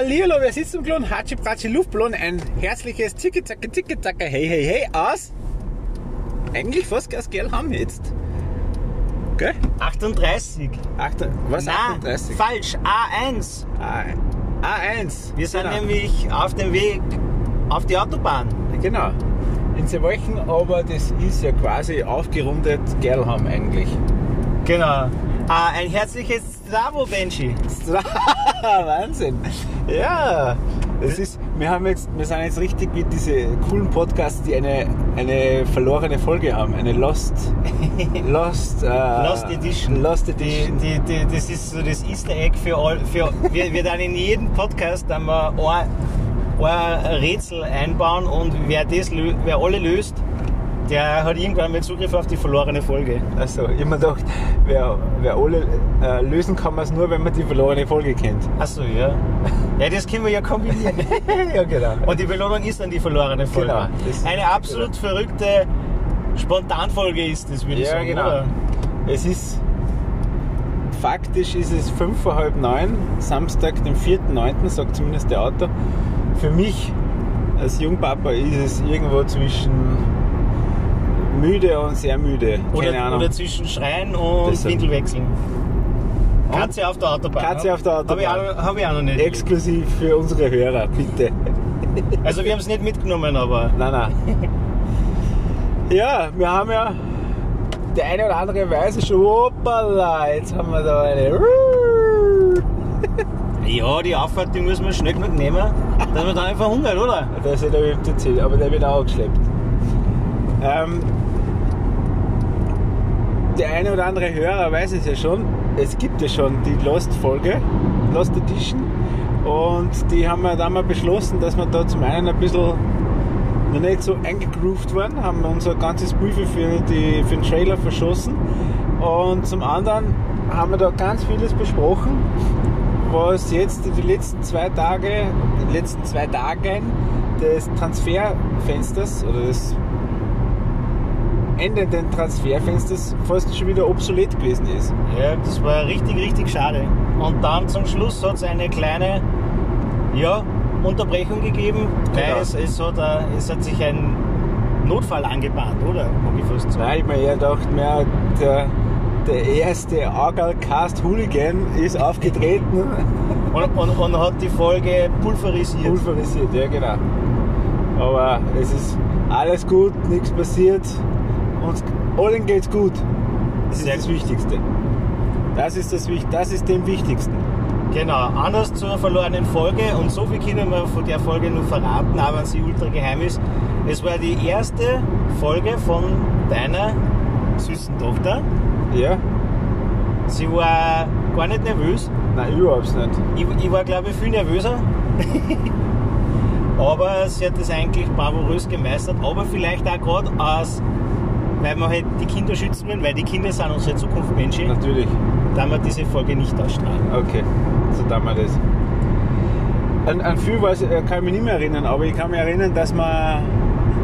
Hallihallo, wir sitzen im Klon Hatschi Pratschi Luftballon. Ein herzliches Zicke Zacke Hey Hey Hey aus. Eigentlich fast Gas Geld haben jetzt. Gell? 38. Acht, was? Na, 38? falsch. A1. A, A1. Wir sind genau. nämlich auf dem Weg auf die Autobahn. Genau. In Wochen, aber das ist ja quasi aufgerundet Gerlham eigentlich. Genau. Ah, ein herzliches Bravo, Benji. Wahnsinn. Ja, das ist, wir haben jetzt, wir sind jetzt richtig wie diese coolen Podcasts, die eine, eine verlorene Folge haben, eine Lost, Lost, äh, Lost Edition. Lost Die, Edition. die, die, das ist so das Easter Egg für all. Für, wir, wir dann in jedem Podcast dann mal ein, ein Rätsel einbauen und wer, das, wer alle löst, der hat irgendwann mal Zugriff auf die verlorene Folge. Also, ich mir gedacht, wer, wer alle äh, lösen kann man es nur, wenn man die verlorene Folge kennt. Achso, ja. Ja, das können wir ja kombinieren. ja, genau. Und die Belohnung ist dann die verlorene Folge. Genau, Eine absolut verrückte Spontanfolge ist das, würde ich Ja, sagen. genau. Oder? Es ist, faktisch ist es fünf vor halb neun, Samstag, den 4.9., sagt zumindest der Auto. Für mich als Jungpapa ist es irgendwo zwischen müde und sehr müde. Keine Oder, Ahnung. oder zwischen Schreien und Deshalb. Windel wechseln. Katze auf der Autobahn. Katze auf der Habe ich, Autobahn. auch- hab ich auch noch nicht. Exklusiv für unsere Hörer, bitte. Also wir haben es nicht mitgenommen, aber Nein, nein. Ja, wir haben ja der eine oder andere weiß schon, hoppala, jetzt haben wir da eine. ja, die Auffahrt, die muss man schnell genug nehmen, dass man dann einfach hungert, oder? Der ist ja der MTC, aber der wird auch geschleppt. Ähm, der eine oder andere Hörer weiß es ja schon, es gibt ja schon die Lost-Folge, Lost Edition. Und die haben wir dann mal beschlossen, dass wir da zum einen ein bisschen noch nicht so eingegroovt waren, haben unser ganzes Briefe für, die, für den Trailer verschossen. Und zum anderen haben wir da ganz vieles besprochen, was jetzt die letzten zwei Tage, die letzten zwei Tagen des Transferfensters oder des endenden Transferfensters fast schon wieder obsolet gewesen ist. Ja, das war richtig, richtig schade. Und dann zum Schluss hat es eine kleine ja, Unterbrechung gegeben, weil Genau. es, es, hat, äh, es hat sich ein Notfall angebahnt, oder? Mag ich fast sagen. Nein, ich mir eher gedacht, mehr der, der erste Argal-Cast Hooligan ist aufgetreten, Und, und, und hat die Folge pulverisiert. pulverisiert, ja genau. Aber es ist alles gut, nichts passiert, uns allen geht's gut. Das Sehr ist das Wichtigste. Das ist, das, das ist dem Wichtigsten. Genau, anders zur verlorenen Folge und so viel können wir von der Folge nur verraten, auch wenn sie ultra geheim ist. Es war die erste Folge von deiner süßen Tochter. Ja? Sie war gar nicht nervös. Nein, überhaupt nicht. Ich, ich war, glaube ich, viel nervöser. aber sie hat das eigentlich bravourös gemeistert. Aber vielleicht auch gerade aus, weil wir halt die Kinder schützen wollen, weil die Kinder sind unsere Zukunft, Menschen, Natürlich. da wir diese Folge nicht ausstrahlen. Okay, so tun wir das. An, an viel weiß, äh, kann ich mich nicht mehr erinnern, aber ich kann mich erinnern, dass wir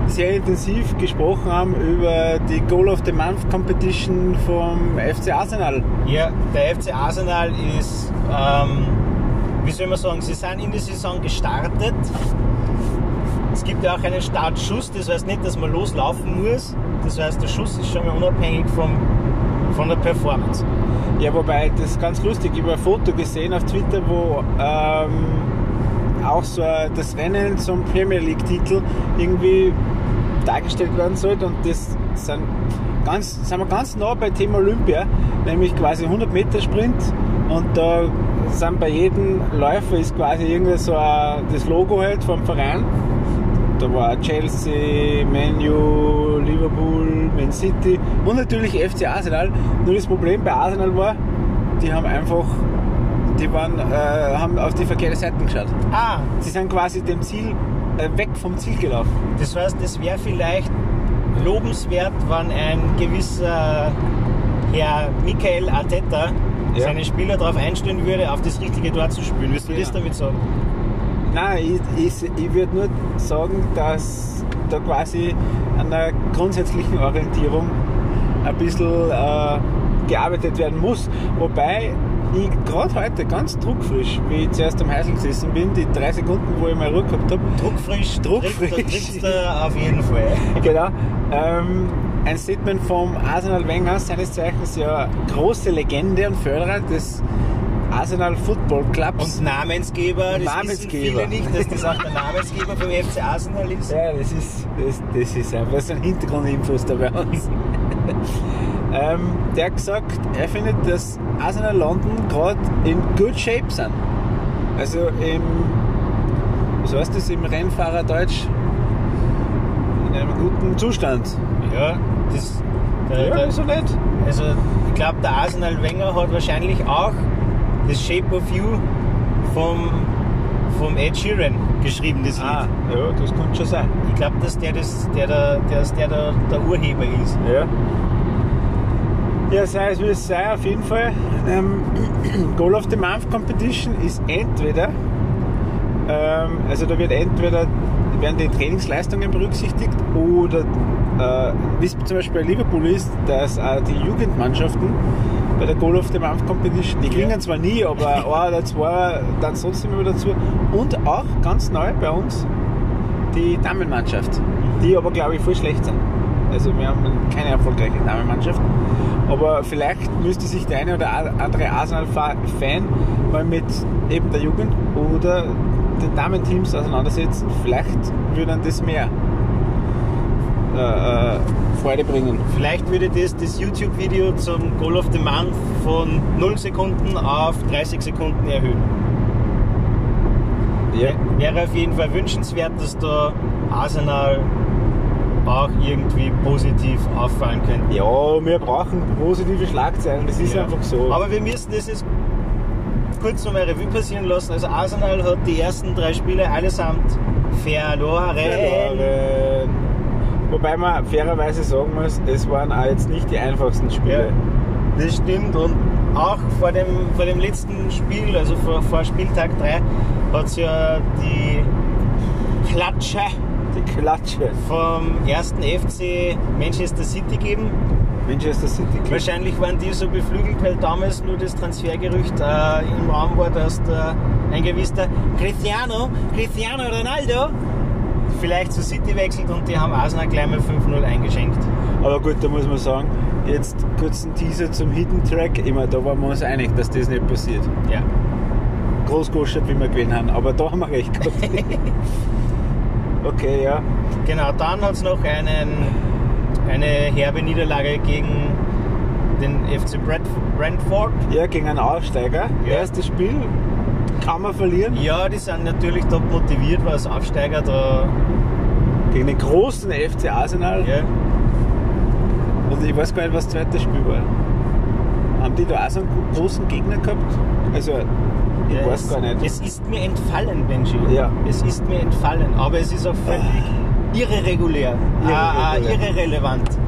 sehr intensiv gesprochen haben über die Goal of the Month Competition vom FC Arsenal. Ja, der FC Arsenal ist, ähm, wie soll man sagen, sie sind in die Saison gestartet. Es gibt ja auch einen Startschuss, das heißt nicht, dass man loslaufen muss. Das heißt, der Schuss ist schon mal unabhängig vom, von der Performance. Ja, wobei, das ist ganz lustig. Ich habe ein Foto gesehen auf Twitter, wo ähm, auch so das Rennen zum Premier League-Titel irgendwie dargestellt werden sollte. Und das sind, ganz, sind wir ganz nah bei Thema Olympia, nämlich quasi 100 Meter Sprint. Und da sind bei jedem Läufer ist quasi irgendwie so ein, das Logo halt vom Verein. Da war Chelsea, Man Liverpool, Man City und natürlich FC Arsenal. Nur das Problem bei Arsenal war, die haben einfach, die waren, äh, haben auf die verkehrte Seite geschaut. Ah, Sie sind quasi dem Ziel, äh, weg vom Ziel gelaufen. das heißt, es wäre vielleicht lobenswert, wenn ein gewisser Herr Michael Arteta Ja. seine Spieler darauf einstellen würde, auf das richtige Tor zu spielen. Willst du das Genau. damit sagen? Nein, ich, ich, ich würde nur sagen, dass da quasi an der grundsätzlichen Orientierung ein bisschen äh, gearbeitet werden muss. Wobei ich gerade heute ganz druckfrisch, wie ich zuerst am Häusl gesessen bin, die drei Sekunden, wo ich mal Ruhe gehabt habe. Druckfrisch, Druckfrisch. er auf jeden Fall. Genau. Ähm, ein Statement vom Arsenal Wenger, seines Zeichens ja große Legende und Förderer des Arsenal Football Clubs. Und Namensgeber, das Namensgeber. wissen viele nicht, dass das auch der Namensgeber vom FC Arsenal ist. Ja, das ist, das, das ist einfach so ein Hintergrundinfos da bei uns. ähm, der hat gesagt, er findet, dass Arsenal London gerade in good shape sind. Also im, was heißt das, im Rennfahrerdeutsch? In einem guten Zustand. Ja, das, der, der, so nicht. also ich glaube, der Arsenal Wenger hat wahrscheinlich auch das Shape of You vom, vom Ed Sheeran geschrieben, das Lied. Ah, ja, das könnte schon sein. Ich glaube, dass der, das, der, der, dass der, der, der Urheber ist. Ja. Ja, sei es wie es sei, auf jeden Fall. Ähm, Goal of the Month Competition ist entweder, ähm, also da wird entweder werden die Trainingsleistungen berücksichtigt oder äh, wie es zum Beispiel bei Liverpool ist, dass äh, die Jugendmannschaften bei der Goal of the Month Competition, die klingen Ja. zwar nie, aber ein oder zwei dann trotzdem immer dazu. Und auch ganz neu bei uns die Damenmannschaft, die aber glaube ich voll schlecht sind. Also wir haben keine erfolgreiche Damenmannschaft. Aber vielleicht müsste sich der eine oder andere Arsenal-Fan mal mit eben der Jugend oder den Damenteams auseinandersetzen. Vielleicht würde dann das mehr äh, äh, Freude bringen. Vielleicht würde das das YouTube-Video zum Goal of the Month von 0 Sekunden auf 30 Sekunden erhöhen. Ja. Wäre auf jeden Fall wünschenswert, dass da Arsenal auch irgendwie positiv auffallen könnte. ja, wir brauchen positive Schlagzeilen, das ist Ja. einfach so. Aber wir müssen das jetzt kurz nochmal Revue passieren lassen. Also Arsenal hat die ersten drei Spiele allesamt verloren. Verloren. Wobei man fairerweise sagen muss, es waren auch jetzt nicht die einfachsten Spiele. Das stimmt und auch vor dem, vor dem letzten Spiel, also vor, vor Spieltag 3, hat es ja die Klatsche Die Klatsche. vom ersten FC Manchester City gegeben. Manchester City. Wahrscheinlich waren die so beflügelt, weil damals nur das Transfergerücht äh, im Raum war, dass der, ein gewisser Cristiano, Cristiano Ronaldo vielleicht zu City wechselt und die haben Arsenal gleich mal 5-0 eingeschenkt. Aber gut, da muss man sagen, jetzt kurz ein Teaser zum Hidden Track. Immer, da waren wir uns einig, dass das nicht passiert. Ja. Groß wie wir gewinnen haben. Aber da haben wir recht gehabt. okay, ja. Genau, dann hat es noch einen, eine herbe Niederlage gegen den FC Brent- Brentford. Ja, gegen einen Aufsteiger. Ja. Erstes Spiel kann man verlieren. Ja, die sind natürlich top motiviert, weil als Aufsteiger da. Gegen den großen FC Arsenal. Ja, Und ich weiß gar nicht, was das zweite Spiel war. Haben die da auch so einen großen Gegner gehabt? Also, ich ja, weiß es, gar nicht. Es ist mir entfallen, Benji. Ja. Es ist mir entfallen, aber es ist auch völlig irregulär, Ah, ah, Irregulär. irrelevant.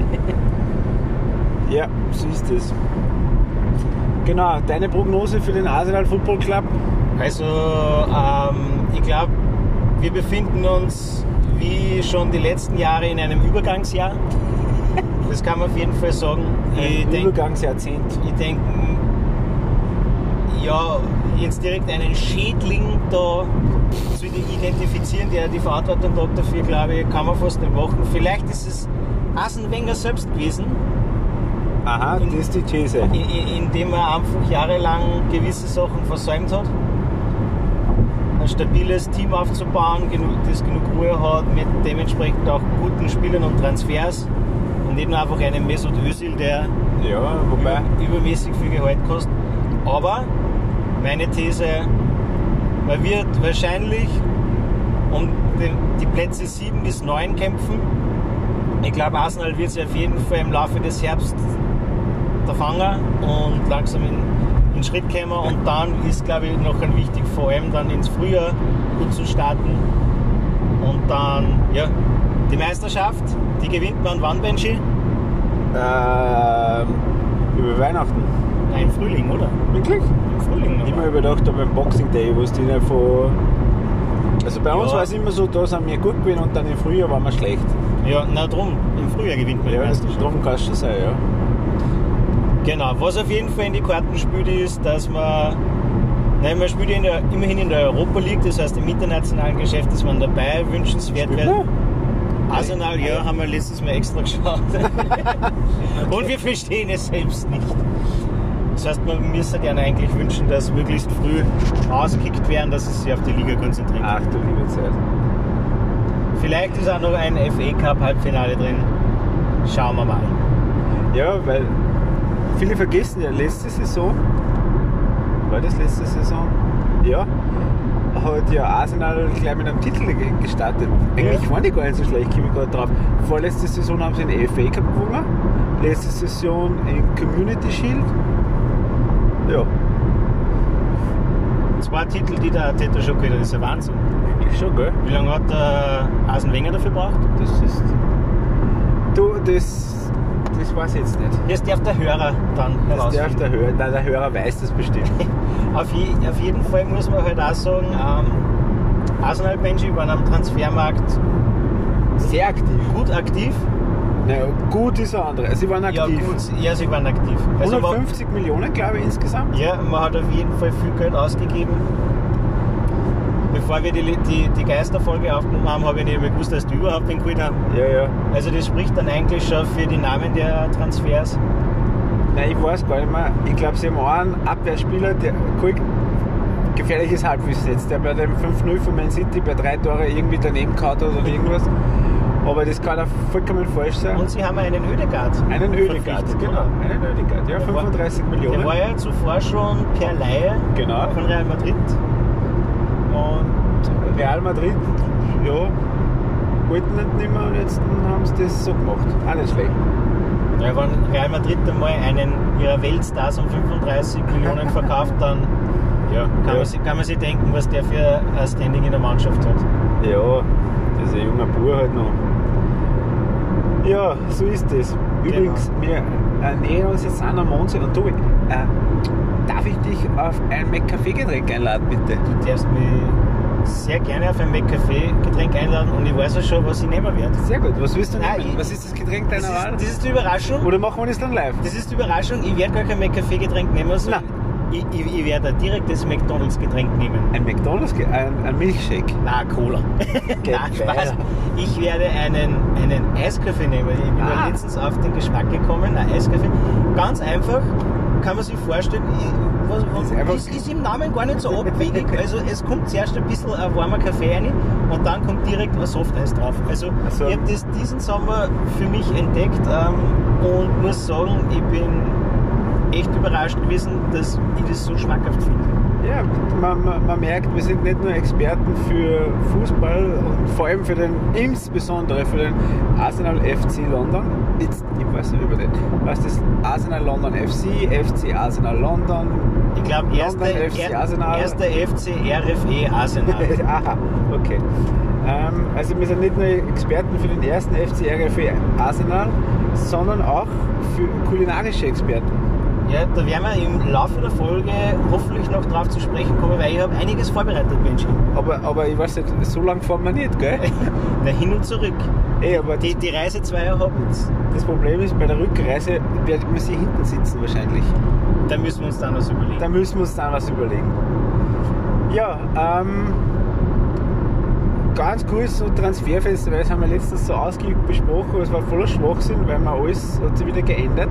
Ja, so ist es. Genau, deine Prognose für den Arsenal Football Club? Also, ähm, ich glaube, wir befinden uns wie schon die letzten Jahre in einem Übergangsjahr. Das kann man auf jeden Fall sagen. Ein Übergangsjahrzehnt. ich denke, ja, jetzt direkt einen Schädling da zu identifizieren, der die Verantwortung trägt dafür, glaube ich, kann man fast nicht machen. Vielleicht ist es Arsene Wenger selbst gewesen, Aha, das ist die These. in- in- indem er einfach jahrelang gewisse Sachen versäumt hat. Stabiles Team aufzubauen, genug, das genug Ruhe hat, mit dementsprechend auch guten Spielern und Transfers. Und nicht nur einfach einen Mesut Özil, der Ja, wobei, über, übermäßig viel Gehalt kostet. Aber meine These, man wird wahrscheinlich um den, die Plätze 7 bis 9 kämpfen. Ich glaube, Arsenal wird sich auf jeden Fall im Laufe des Herbst da fangen und langsam in, in Schritt kommen. Und dann ist, glaube ich, noch ein wichtig, vor allem dann ins Frühjahr gut zu starten. Und dann, ja, die Meisterschaft, die gewinnt man wann, Benji? ähm, über Weihnachten. Nein, im Frühling, oder? Wirklich? Im Frühling. Ich aber. habe mir überdacht, da beim Boxing Day, wo es die nicht von. Also bei uns Ja. war es immer so, da sind wir gut gewesen und dann im Frühjahr waren wir schlecht. Ja, na drum, im Frühjahr gewinnt man die Ja, das Meisterschaft. darum kann es schon sein, ja. Genau, was auf jeden Fall in die Karten spielt, ist, dass man, nein, man spielt in der, immerhin in der Europa League, das heißt im internationalen Geschäft ist man dabei, wünschenswert wäre. Arsenal, ja, haben wir letztes Mal extra geschaut. Und wir verstehen es selbst nicht. Das heißt, man müsste gerne eigentlich wünschen, dass möglichst früh ausgekickt werden, dass es sich auf die Liga konzentriert. Ach du liebe Zeit. Vielleicht ist auch noch ein FA Cup Halbfinale drin. Schauen wir mal. Ja, weil viele vergessen ja, letzte Saison, war das letzte Saison? Ja, hat ja Arsenal gleich mit einem Titel ge- gestartet. Eigentlich Ja. waren die gar nicht so schlecht, komme ich gerade drauf. Vorletzte Saison haben sie den FA Cup gewonnen, letzte Saison in Community Shield. Ja, Zwei Titel, die der Arteta schon geholt hat, ist ein Wahnsinn. eigentlich schon, gell? Wie lange hat der Arsene Wenger dafür gebraucht? Das ist. Du, das, das weiß ich jetzt nicht. Jetzt darf der Hörer dann Das darf der Hörer, nein, der Hörer weiß das bestimmt. Auf, je, auf jeden Fall muss man halt auch sagen, ähm, Arsenal Benji waren am Transfermarkt Sehr aktiv. gut aktiv. Naja, gut ist ein andere. Sie waren aktiv. Ja, gut, ja, sie waren aktiv. Also man, 150 Millionen, glaube ich, insgesamt. ja, man hat auf jeden Fall viel Geld ausgegeben. Bevor wir die, die, die Geisterfolge aufgenommen haben, habe ich nicht mehr gewusst, dass die überhaupt den geholt haben. Ja, ja. Also das spricht dann eigentlich schon für die Namen der Transfers. Nein, ich weiß gar nicht mehr. Ich glaube, sie haben einen Abwehrspieler, der cool, gefährliches Halbwissen jetzt, der bei dem 5-0 von Man City bei drei Tore irgendwie daneben gehauen hat oder irgendwas. Aber das kann auch vollkommen falsch sein. Und sie haben einen Ödegard. einen Ödegard, genau. oder? Einen Ödegard, ja, Der war- 35 Der Millionen. war ja zuvor schon per Laie Genau. von Real Madrid. Und Real Madrid, ja, wollten nicht mehr und jetzt haben sie das so gemacht. Auch nicht schlecht. Ja, wenn Real Madrid einmal einen ihrer Weltstars um 35 Millionen verkauft, dann ja, kann, Ja. Man sich, kann man sich denken, was der für ein Standing in der Mannschaft hat. Ja, das ist ein junger halt noch. Ja, so ist das. Übrigens, wir äh, nähern uns jetzt an am Mondsee und Tobi, äh, darf ich dich auf ein McCafé-Getränk einladen, bitte? Du darfst mich sehr gerne auf ein McCafé-Getränk einladen und ich weiß ja schon, was ich nehmen werde. Sehr gut. Was willst du Nein, nehmen? ich- Was ist das Getränk Das deiner ist, Wahl? das ist die Überraschung. Oder machen wir das dann live? Das ist die Überraschung. Ich werde gar kein McCafé-Getränk nehmen. Nein. ich, ich, ich werde ein direktes McDonalds-Getränk nehmen. Ein McDonalds, ein, ein Milchshake. Na, Cola. Nein. Spaß. Ich werde einen, einen Eiskaffee nehmen. Ich bin Ah. letztens auf den Geschmack gekommen, ein Eiskaffee. Ganz einfach, kann man sich vorstellen, ich- was, was, Ist ist, ist im Namen gar nicht so abwegig. Also es kommt zuerst ein bisschen ein warmer Kaffee rein und dann kommt direkt ein Softeis drauf. Also so. ich habe das diesen Sommer für mich entdeckt ähm, und muss sagen, ich bin echt überrascht gewesen, dass ich das so schmackhaft finde. Ja, man, man, man merkt, wir sind nicht nur Experten für Fußball und vor allem für den, insbesondere für den Arsenal FC London. Jetzt, ich weiß nicht über den. Was ist das? Arsenal London FC, FC Arsenal London. Ich glaube, erster, FC Arsenal. erster FC RFE Arsenal. Aha, okay. Ähm, also wir sind nicht nur Experten für den ersten FC RFE Arsenal, sondern auch für kulinarische Experten. Ja, da werden wir im Laufe der Folge hoffentlich noch drauf zu sprechen kommen, weil ich habe einiges vorbereitet, Mensch. Aber, aber ich weiß nicht, so lange fahren wir nicht, gell? Na, hin und zurück. Ey, aber Die, die Reise zweier Hobbits. das Problem ist, bei der Rückreise werden wir sie hinten sitzen wahrscheinlich. Da müssen wir uns dann was überlegen. Da müssen wir uns dann was überlegen. Ja, ähm, ganz kurz so Transferfenster, weil das haben wir letztens so ausgiebig besprochen, es war voller Schwachsinn, weil man alles hat sich wieder geändert.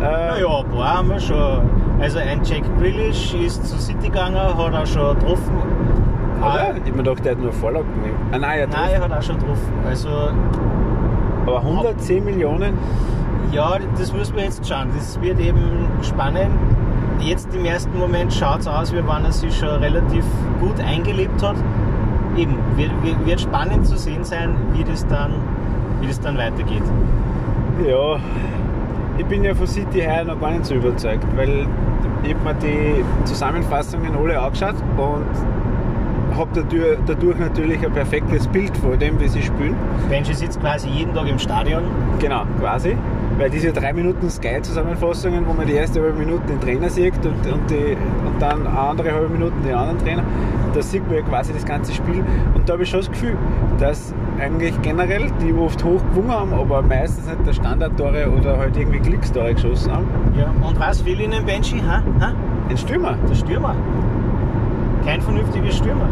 Äh, Naja, ein paar haben wir schon. Also ein Jack Grealish ist zu City gegangen, hat auch schon getroffen. Oder? Ah, Ich mir gedacht, der hat nur Vorlagen genommen. Ah, nein, er Nein, er hat auch schon getroffen. Also aber 110 Millionen? Ja, das müssen wir jetzt schauen. Das wird eben spannend. Jetzt im ersten Moment schaut es aus, wie wenn er sich schon relativ gut eingelebt hat. Eben, wird, wird, wird spannend zu sehen sein, wie das dann, wie das dann weitergeht. Ja, ich bin ja von City heuer noch gar nicht so überzeugt, weil ich habe mir die Zusammenfassungen alle angeschaut und habe dadurch, dadurch natürlich ein perfektes Bild von dem, wie sie spielen. Benji sitzt quasi jeden Tag im Stadion. Genau, quasi. Weil diese drei Minuten Sky-Zusammenfassungen, wo man die erste halbe Minute den Trainer sieht und, und, die, und dann eine andere halbe Minuten den anderen Trainer, da sieht man ja quasi das ganze Spiel. Und da habe ich schon das Gefühl, dass eigentlich generell die oft hoch gewungen haben, aber meistens nicht der Standardtore oder halt irgendwie Klickstore geschossen haben. Ja. Und was will ihnen Benji? Ha? Ha? Ein Stürmer. Der Stürmer. Kein vernünftiger Stürmer.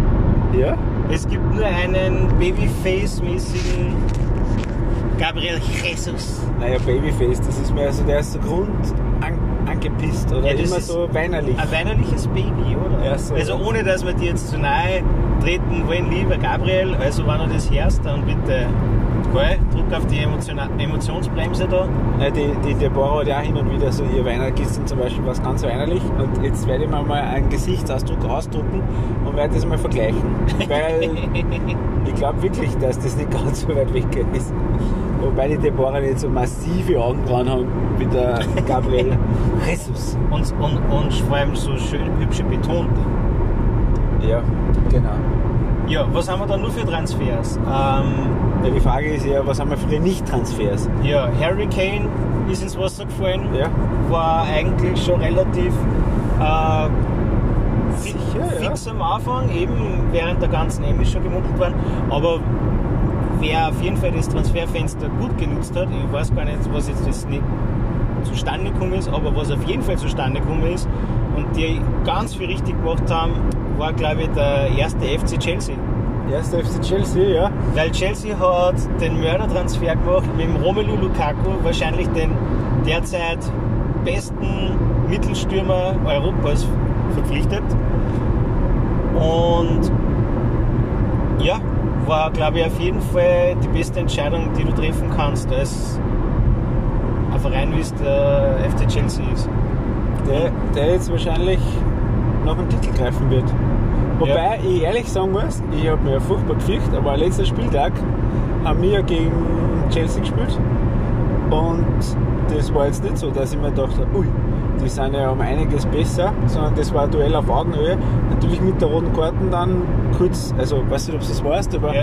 Ja. Es gibt nur einen Babyface-mäßigen Gabriel Jesus. Naja, Babyface, das ist mir also der ist so grund an, angepisst oder Ja, immer so weinerlich. Ein weinerliches Baby, oder? Ja, so. Also ohne, dass wir dir jetzt zu nahe treten wollen, lieber Gabriel, also wenn du das hörst, dann bitte gell, drück auf die Emotionsbremse da. Ja, die, die Deborah hat ja hin und wieder so ihr Weihnachten gestern zum Beispiel was ganz weinerlich und jetzt werde ich mir mal einen Gesichtsausdruck ausdrucken und werde das mal vergleichen. Weil ich glaube wirklich, dass das nicht ganz so weit weg ist. Wobei die Deborah nicht so massive Augenbrauen haben wie der Gabriel Jesus. Und, und, und vor allem so schön hübsch betont. Ja, genau. Ja, was haben wir da nur für Transfers? Ähm, Ja, die Frage ist ja, was haben wir für die Nicht-Transfers? ja, Harry Kane ist ins Wasser gefallen. Ja. War eigentlich schon relativ äh, Sicher, ja. fix am Anfang, eben während der ganzen EM ist schon gemunkelt worden. Aber wer auf jeden Fall das Transferfenster gut genutzt hat, ich weiß gar nicht, was jetzt das nicht zustande gekommen ist, aber was auf jeden Fall zustande gekommen ist und die ganz viel richtig gemacht haben, war glaube ich der erste FC Chelsea. Erster FC Chelsea, ja. Weil Chelsea hat den Mördertransfer gemacht mit dem Romelu Lukaku, wahrscheinlich den derzeit besten Mittelstürmer Europas verpflichtet. Und ja, war glaube ich auf jeden Fall die beste Entscheidung, die du treffen kannst, als ein Verein wie es der FC Chelsea ist. Der, der jetzt wahrscheinlich noch einen Titel greifen wird. Wobei ich ehrlich sagen muss, ich habe mir ja furchtbar gefürchtet, aber letzter Spieltag haben wir ja gegen Chelsea gespielt. Und das war jetzt nicht so, dass ich mir gedacht habe, ui, die sind ja um einiges besser, sondern das war ein Duell auf Augenhöhe. Natürlich mit der roten Karten dann kurz, also weiß nicht, ob du das weißt, aber Ja.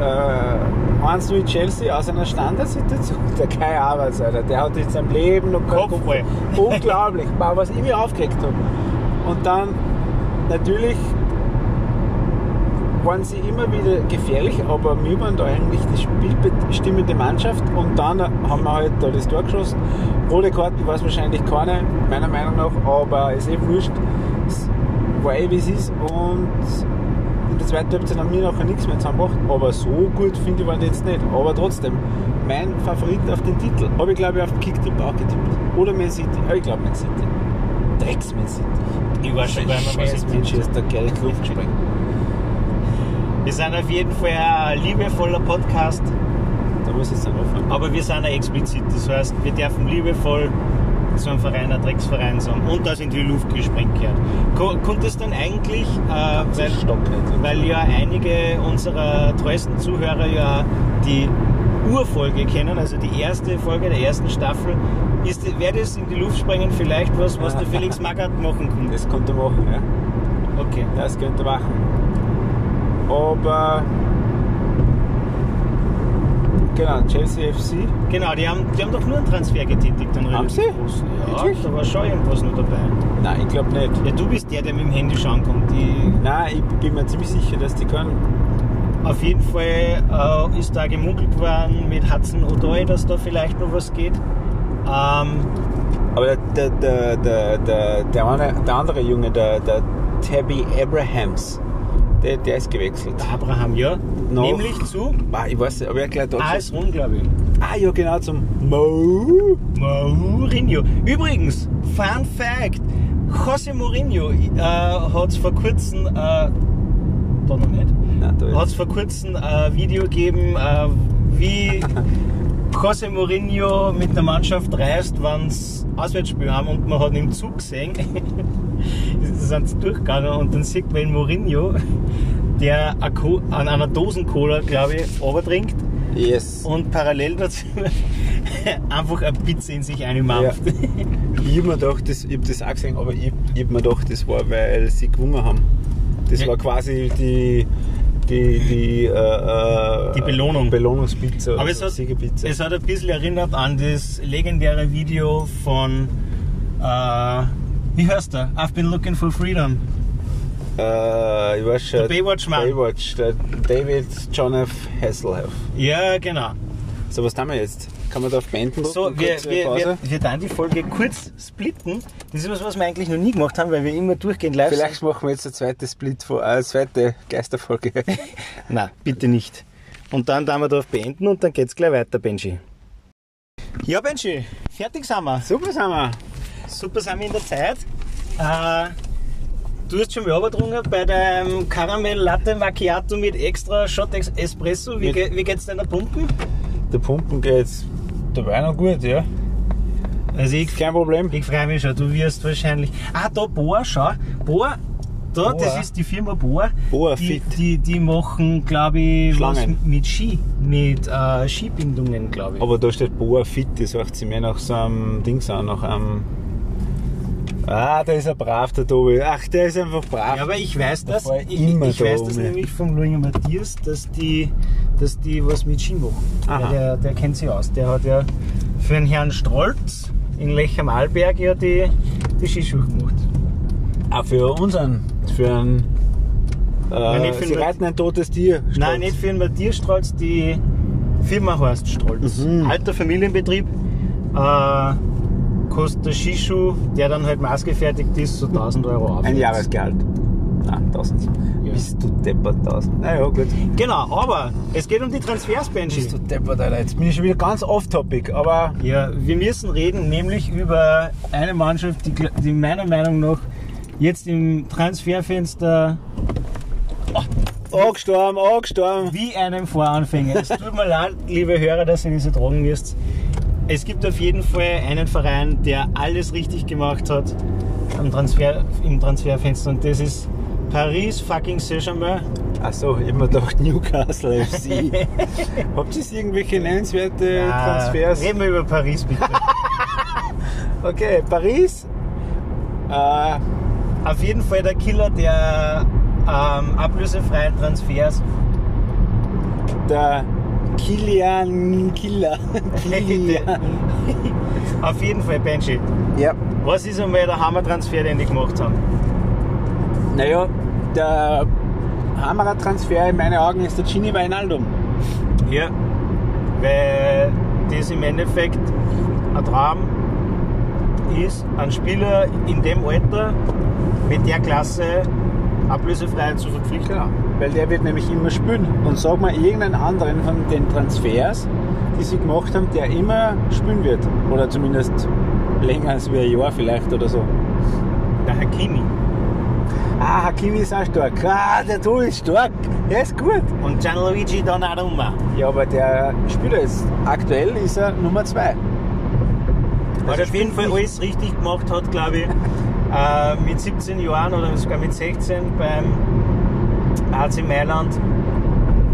äh, 1 Chelsea aus einer Standardsituation. Der Kai Havertz, Alter, der hat in seinem Leben noch keinen Kopfball. Unglaublich, was ich mich aufgeregt habe. Und dann natürlich waren sie immer wieder gefährlich, aber wir waren da eigentlich die spielbestimmende Mannschaft und dann haben wir halt da das Tor geschossen. Rote Karten war es wahrscheinlich keine, meiner Meinung nach, aber es ist eh wurscht. Es war eh wie es ist und zweiten Halbzeit haben wir nachher nichts mehr zusammengebracht, aber so gut finde ich waren die jetzt nicht. Aber trotzdem, mein Favorit auf den Titel, habe ich glaube ich auf den Kicktipp auch getippt. Oder Man City, aber ich glaube Man City. Drecks Man City. Ich war schon bei Man Scheiß City. Manchester, geil, Luft gesprengt. Wir sind auf jeden Fall ein liebevoller Podcast, Da muss ich jetzt aufhören. aber wir sind auch explizit. Das heißt, wir dürfen liebevoll so ein Verein, ein Drecksverein sagen und das in die Luft gesprengt gehört. Ko- Kommt es dann eigentlich, äh, weil, weil ja einige unserer treuesten Zuhörer ja die Urfolge kennen, also die erste Folge der ersten Staffel, ist, wäre das in die Luft sprengen vielleicht was, was der Felix Magath machen könnte? Das konnte er machen, ja. Okay. Das könnte machen. Aber. Genau, Chelsea FC. Genau, die haben, die haben doch nur einen Transfer getätigt. Einen Haben sie? großen. Ja, Wirklich? da war schon irgendwas noch dabei. Nein, ich glaube nicht. Ja, du bist der, der mit dem Handy schauen kommt. Die, Nein, ich bin mir ziemlich sicher, dass die können. auf jeden Fall äh, ist da gemunkelt worden mit Hudson O'Doy, dass da vielleicht noch was geht. Ähm, Aber der, der, der, der, der, der, eine, der andere Junge, der, der Tabby Abrahams, der, der ist gewechselt. der Abraham, ja. Noch- Nämlich zu Ah, ich weiß nicht, aber er gleich dort. AS Rom, glaube ich. Ah, ja, genau, zum Mo. Mourinho. Übrigens, Fun Fact: José Mourinho äh, hat vor kurzem, äh, da noch nicht, da hat es vor kurzem ein Video gegeben, äh, wie José Mourinho mit der Mannschaft reist, wenn sie Auswärtsspiel haben und man hat ihn im Zug gesehen. Sie sind durchgegangen und dann sieht man Mourinho, der an einer Dosen Cola, glaube ich, trinkt Yes. und parallel dazu einfach eine Pizza in sich einmampft. Ich hab mir gedacht, das, ich hab das auch gesehen, aber ich, ich hab mir gedacht, das war, weil sie gewonnen haben. Das Ja. war quasi die die, die, äh, äh, Die Belohnung. Belohnungspizza. Aber oder es hat, es hat ein bisschen erinnert an das legendäre Video von, äh, wie heißt der? I've been looking for freedom. äh, ich weiß schon. Der Baywatch-Mann. Baywatch, der David John F. Hasselhoff. Ja, genau. So, was tun wir jetzt? Kann man da auf Beenden? So, wir, wir, wir, wir dann die Folge kurz splitten. Das ist was, was wir eigentlich noch nie gemacht haben, weil wir immer durchgehend live sind. Vielleicht machen wir jetzt eine zweite Split, äh, eine zweite Geisterfolge. Nein, bitte nicht. Und dann tun wir da auf beenden und dann geht's gleich weiter, Benji. Ja, Benji, fertig sind wir. Super sind wir. Super sind wir in der Zeit. Äh, du hast schon mal runtergetrunken bei deinem Karamell Latte Macchiato mit extra Shot Espresso. Wie, ge wie geht's deiner Pumpen? Der Pumpen geht's dabei noch gut, ja. Also ich, Kein Problem. ich freue mich schon, du wirst wahrscheinlich... Ah, da Bohr, schau. Bohr, da, Bohr. das ist die Firma Bohr. Bohr die, Fit. die, die machen, glaube ich, was Schlangen. mit Ski, mit äh, Skibindungen, glaube ich. Aber da steht Boa Fit, das hört sich mir nach so einem Dings an, nach einem. Ah, der ist ein brav, der Tobi. Ach, der ist einfach brav. Ja, aber ich weiß das, ich, ich ich, da weiß das nämlich vom Louis Matthias, dass die, dass die was mit Ski machen. Aha. Der, der kennt sich aus. Der hat ja für den Herrn Strolz in Lech am Arlberg ja die, die Skischuhe gemacht. Auch für unseren, für einen. Nein, Äh, nicht für sie reiten ein totes Tier. Nein, nicht für den Matthias Strolz, die Firma heißt Strolz. Mhm. Alter Familienbetrieb. Äh, kostet der Skischuh, der dann halt maßgefertigt ist, so 1000 Euro auf. Ein Jahresgehalt. Nein, 1000. Ja. Bist du deppert 1000? Naja, gut. Genau, aber es geht um die Transfers, Benji. Bist du deppert, Alter. Jetzt bin ich schon wieder ganz off-topic, aber. Ja, wir müssen reden, nämlich über eine Mannschaft, die, die meiner Meinung nach jetzt im Transferfenster Angestorben, angestorben. wie einem Voranfänger. Es tut mir leid, liebe Hörer, dass ihr diese tragen müsst. Es gibt auf jeden Fall einen Verein, der alles richtig gemacht hat am Transfer, im Transferfenster und das ist Paris fucking Saint-Germain. Achso, ich hab mir gedacht Newcastle FC. Habt ihr irgendwelche nennenswerte Transfers? Reden wir über Paris bitte. Okay, Paris. Äh, auf jeden Fall der Killer der ähm, ablösefreien Transfers. der Kilian Killer. Kilian. Auf jeden Fall, Benji. ja. Was ist einmal der Hammer-Transfer, den die gemacht haben? Naja, der Hammerer-Transfer in meinen Augen ist der Gini Wijnaldum. Ja. Weil das im Endeffekt ein Traum ist, einen Spieler in dem Alter mit der Klasse ablösefrei zu verpflichten. Genau. Weil der wird nämlich immer spielen. Und sag mal irgendeinen anderen von den Transfers, die sie gemacht haben, der immer spielen wird. Oder zumindest länger als wie ein Jahr vielleicht oder so. Der Hakimi. Ah, Hakimi ist auch stark. Ah, der Tu ist stark. Der ist gut. Und Gianluigi Donnarumma. Ja, aber der Spieler ist aktuell ist er Nummer 2. Hat Also auf jeden Fall spielt alles richtig gemacht, hat glaube ich äh, mit 17 Jahren oder sogar mit 16 beim AC Mailand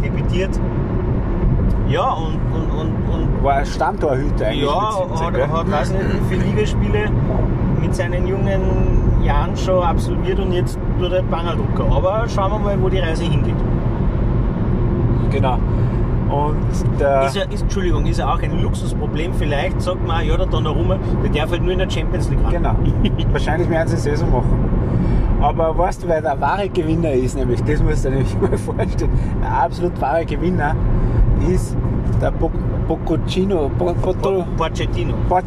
debütiert. Ja, und, und, und, und War Stammtorhüter eigentlich. ja, mit 17, hat, gell? hat weiß nicht, wie viele Ligaspiele mit seinen jungen Jahren schon absolviert und jetzt tut er Bangerlucker. Aber schauen wir mal, wo die Reise hingeht. Genau. Und der. Ist, ja, ist, Entschuldigung, ist ja auch ein Luxusproblem. Vielleicht sagt man, ja, der Donnarumma, der darf halt nur in der Champions League ran. Genau. Wahrscheinlich werden sie es eh so machen. Aber weißt du, wer der wahre Gewinner ist, nämlich, das musst du dir nämlich mal vorstellen, der absolut wahre Gewinner ist der Bo- Bocconcino, Bo- Botto, Pochettino. Bo-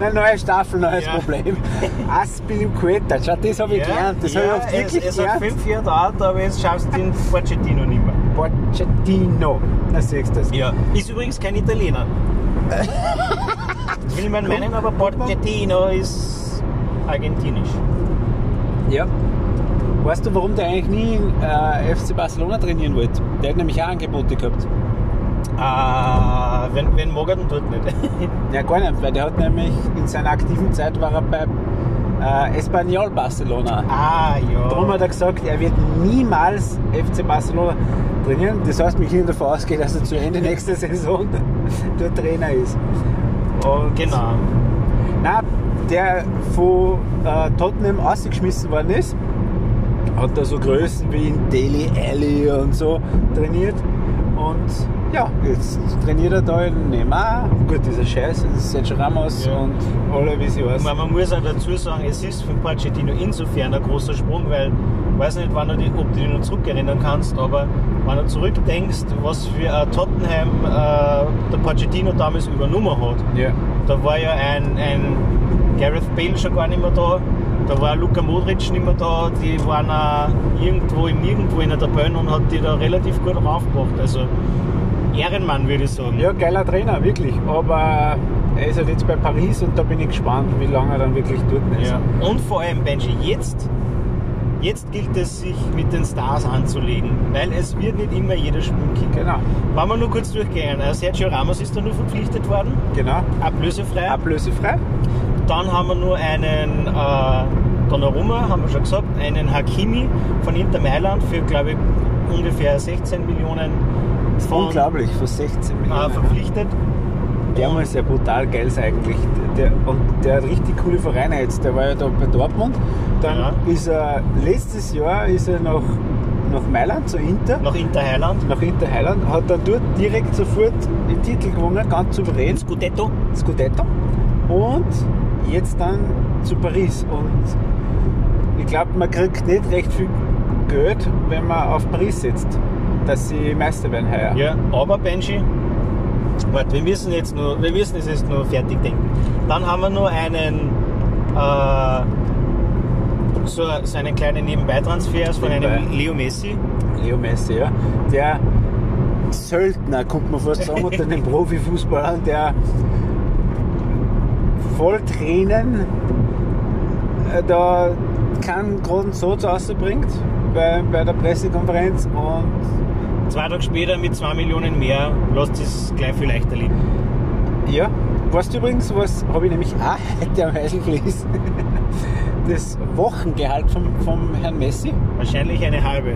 eine neue Staffel, neues Ja. Problem. Aspilicueta, schau, das habe ich gelernt, das habe ich oft es, wirklich es hat gelernt. fünf Jahre gedauert, aber jetzt schaffst du den Pochettino nicht mehr. Siehst du das. Ja. Ist übrigens kein Italiener. Will man meinen, aber Pochettino ist argentinisch. Ja. Weißt du, warum der eigentlich nie in äh, FC Barcelona trainieren wollte? Der hat nämlich auch Angebote gehabt. Ah, wenn, wenn dann dort nicht. Ja, gar nicht, weil der hat nämlich in seiner aktiven Zeit war er bei äh, Espanyol Barcelona. ah, ja. Darum hat er gesagt, er wird niemals FC Barcelona trainieren. Das heißt, wir können davon ausgehen, dass er zu Ende nächster Saison der Trainer ist. Und Genau. Nein, der von äh, Tottenham ausgeschmissen worden ist hat da so Größen wie in Daily Alley und so trainiert. Und ja, jetzt trainiert er da in Neymar. Gut, dieser Scheiß, das ist Sergio Ramos Ja. und alle, wie sie heißen. man muss auch dazu sagen, es ist für Pochettino insofern ein großer Sprung, weil ich weiß nicht, wann du die, ob du dich noch zurückerinnern kannst, aber wenn du zurückdenkst, was für ein Tottenham äh, der Pochettino damals übernommen hat, Ja, da war ja ein, ein Gareth Bale schon gar nicht mehr da, da war Luka Modric nicht mehr da, die waren auch irgendwo im Nirgendwo in der Tabelle und hat die da relativ gut raufgebracht. Also Ehrenmann würde ich sagen. ja, geiler Trainer, wirklich. Aber er ist halt jetzt bei Paris und da bin ich gespannt, wie lange er dann wirklich dort ist. Ja. Und vor allem, Benji, jetzt, jetzt gilt es, sich mit den Stars anzulegen, weil es wird nicht immer jeder spielen kicken. Genau, Wollen wir nur kurz durchgehen. Äh, Sergio Ramos ist da nur verpflichtet worden, genau. ablösefrei. Ablösefrei. Dann haben wir nur einen äh, Donnarumma, haben wir schon gesagt, einen Hakimi von Inter Mailand für, glaube ich, ungefähr 16 Millionen von, Unglaublich, für 16 äh, Millionen. verpflichtet. Der muss ja brutal geil sein eigentlich. Der, und der hat richtig coole Vereine jetzt. Der war ja da bei Dortmund. Dann Ja. ist er letztes Jahr ist er nach, nach Mailand zu Inter. Nach Inter Heiland. Nach Inter Heiland, hat dann dort direkt sofort den Titel gewonnen, ganz souverän, Scudetto. Scudetto. Und jetzt dann zu Paris. Und ich glaube, man kriegt nicht recht viel Geld, wenn man auf Paris setzt, dass sie Meister werden heuer. Ja, aber Benji, warte, wir müssen jetzt nur, wir müssen es jetzt nur fertig denken. Dann haben wir nur einen, äh, so, so einen kleinen Nebenbeitransfer von einem Leo Messi. Leo Messi, ja. Der Söldner, könnte man fast sagen, unter den Profifußballern, der voll Tränen äh, da keinen geraden Satz rausbringt bei, bei der Pressekonferenz und Zwei Tage später mit 2 Millionen mehr lässt es gleich viel leichter liegen. ja, weißt du übrigens, was habe ich nämlich auch heute am Heisel gelesen? Das Wochengehalt vom, vom Herrn Messi? Wahrscheinlich eine halbe.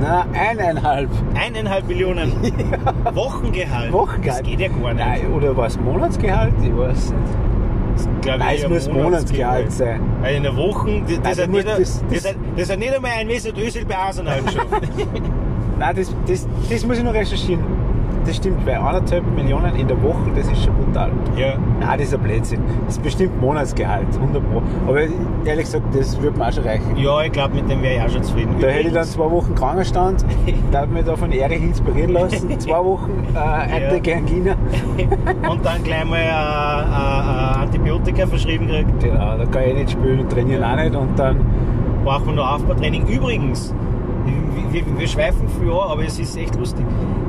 Na, eineinhalb. Eineinhalb Millionen Wochengehalt. Wochengehalt. Das geht ja gar nicht. Nein, oder war es Monatsgehalt? Ich weiß nicht. Das Nein, es muss Monatsgehalt sein. Weil in der Woche, das, das, Also hat nicht, das- das, das, hat, das nicht einmal ein Mesut Özil bei Arsenal geschafft. Nein, das, das, das muss ich noch recherchieren. Das stimmt, weil anderthalb Millionen in der Woche, das ist schon brutal. ja. Nein, das ist ein Blödsinn. Das ist bestimmt Monatsgehalt, 100 Pro. Aber ehrlich gesagt, das würde mir auch schon reichen. ja, ich glaube, mit dem wäre ich auch schon zufrieden. Da hätte ich dann zwei Wochen Krankenstand, da hat mich da von Erich inspirieren lassen. Zwei Wochen äh, Antikangina. und dann gleich mal äh, äh, äh, Antibiotika verschrieben kriegt. Genau, da kann ich nicht spielen trainieren auch nicht. Und dann, Braucht man nur Aufbautraining. Übrigens, wir, wir, wir schweifen an, aber es ist echt lustig.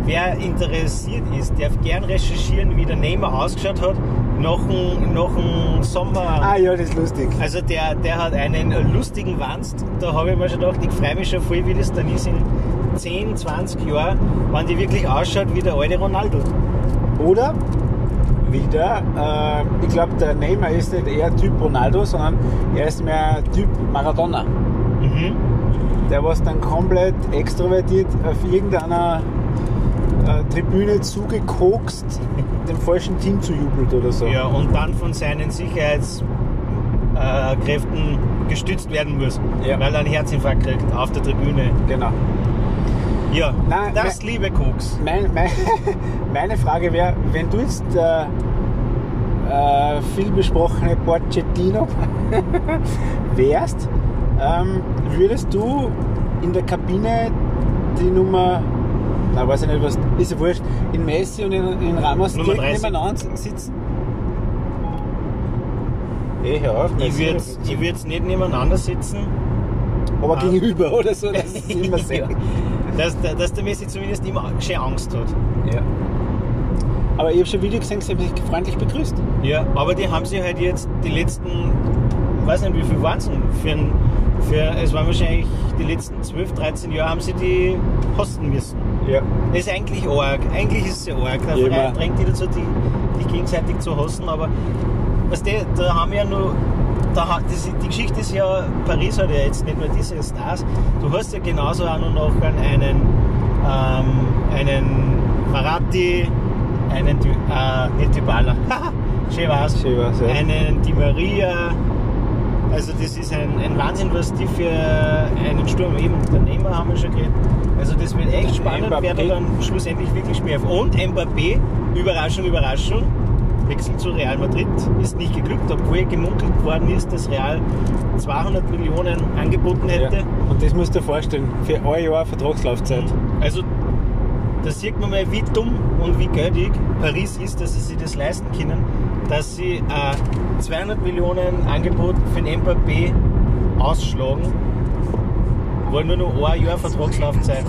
Wer interessiert ist, darf gern recherchieren, wie der Neymar ausgeschaut hat nach dem, nach dem Sommer. ah ja, das ist lustig. Also der, der hat einen lustigen Wanst. Da habe ich mir schon gedacht, ich freue mich schon voll, wie das dann ist in 10, 20 Jahren, wenn die wirklich ausschaut wie der alte Ronaldo. Oder wieder, äh, ich glaube, der Neymar ist nicht eher Typ Ronaldo, sondern er ist mehr Typ Maradona. Der was dann komplett extrovertiert auf irgendeiner äh, Tribüne zugekokst, dem falschen Team zujubelt oder so. Ja, und dann von seinen Sicherheitskräften äh, gestützt werden muss, Ja. weil er einen Herzinfarkt kriegt auf der Tribüne. Genau. Ja, Nein, das nein. liebe Koks. Mein, mein, meine Frage wäre, wenn du jetzt der äh, viel besprochene Pochettino wärst, ähm, würdest du in der Kabine die Nummer, na weiß ich nicht was, ist ja wurscht, in Messi und in, in Ramos Nummer direkt 30. nebeneinander sitzen? Eh, hör auf, Ich Messi würde ich würd's nicht nebeneinander sitzen, aber Ah. gegenüber oder so, dass es immer sehen. dass, der- dass der Messi zumindest immer schön Angst hat. Ja. Aber ich habe schon ein Video gesehen, sie haben sich freundlich begrüßt. Ja, aber die haben sich halt jetzt die letzten, weiß nicht wie viel waren es denn, für, ein, für es waren wahrscheinlich die letzten 12, 13 Jahre haben sie die hassen müssen. Ja. Das ist eigentlich arg, eigentlich ist es ja arg. Der Verein drängt die dazu, die, die gegenseitig zu hassen, aber weißt du, da haben wir ja nur, da, das, die Geschichte ist ja, Paris hat ja jetzt nicht nur diese Stars, du hast ja genauso auch noch einen, ähm, einen Verratti, einen, äh, nicht Dybala, schön war's, Schön war's, ja. einen Di Maria, Also das ist ein, ein Wahnsinn, was die für einen Sturm eben. Der Neymar haben wir schon geredet. Also das wird echt spannend, wer da dann schlussendlich wirklich spielt. Und Mbappé, Überraschung, Überraschung, Wechsel zu Real Madrid ist nicht geglückt, obwohl gemunkelt worden ist, dass Real 200 Millionen angeboten hätte. Ja. Und das musst du dir vorstellen, für ein Jahr Vertragslaufzeit. Also da sieht man mal, wie dumm und wie geldig Paris ist, dass sie sich das leisten können, dass sie ein 200 Millionen Angebot für den Mbappé ausschlagen, weil nur noch ein Jahr Vertragslaufzeit.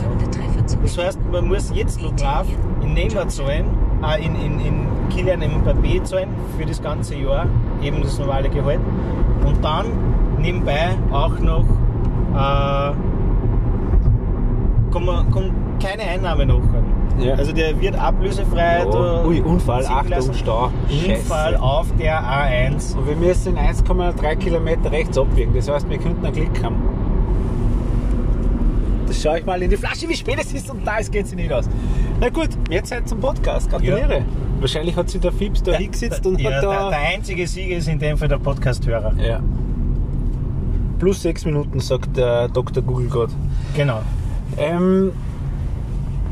Das heißt, man muss jetzt noch drauf in Neymar zahlen, äh, in, in, in Kilian Mbappé zahlen für das ganze Jahr, eben das normale Gehalt. Und dann nebenbei auch noch äh, kann keine Einnahme nachkommen. Ja. Also der wird ablösefrei. da Ui, Unfall, Achtung. Stau. Unfall Scheiße. auf der A1. Und wir müssen 1,3 Kilometer rechts abbiegen. Das heißt, wir könnten einen Klick haben. Das schaue ich mal in die Flasche, wie spät es ist und da geht sie nicht aus. Na gut, jetzt halt zum Podcast. Gratuliere. Wahrscheinlich hat sich der Fips da hingesetzt und ja, hat der, da. der einzige Sieger ist in dem Fall der Podcast-Hörer. Ja. Plus sechs Minuten, sagt der Dr. Google gerade. Genau. Ähm,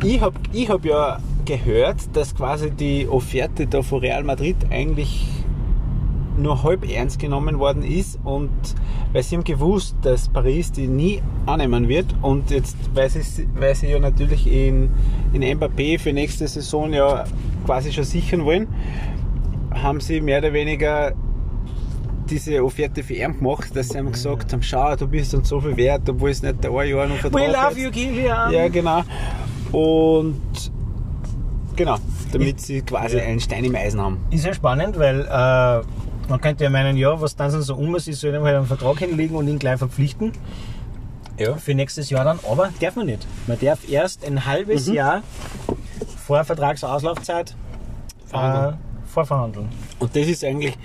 ich habe ich hab ja gehört, dass quasi die Offerte da von Real Madrid eigentlich nur halb ernst genommen worden ist und weil sie haben gewusst, dass Paris die nie annehmen wird und jetzt, weil sie, weil sie ja natürlich in, in Mbappé für nächste Saison ja quasi schon sichern wollen, haben sie mehr oder weniger diese Offerte für ihn gemacht, dass sie haben gesagt haben, schau, du bist uns so viel wert, obwohl es nicht der ein Jahr noch Vertrag We love you, Kilian. Ja, genau. Und genau, damit sie quasi Ja. einen Stein im Eisen haben. Ist ja spannend, weil äh, man könnte ja meinen, ja, was dann so um ist, sie sollen halt einen Vertrag hinlegen und ihn gleich verpflichten Ja. für nächstes Jahr dann, aber darf man nicht. Man darf erst ein halbes Mhm. Jahr vor Vertragsauslaufzeit äh. Vorverhandeln. Und das ist eigentlich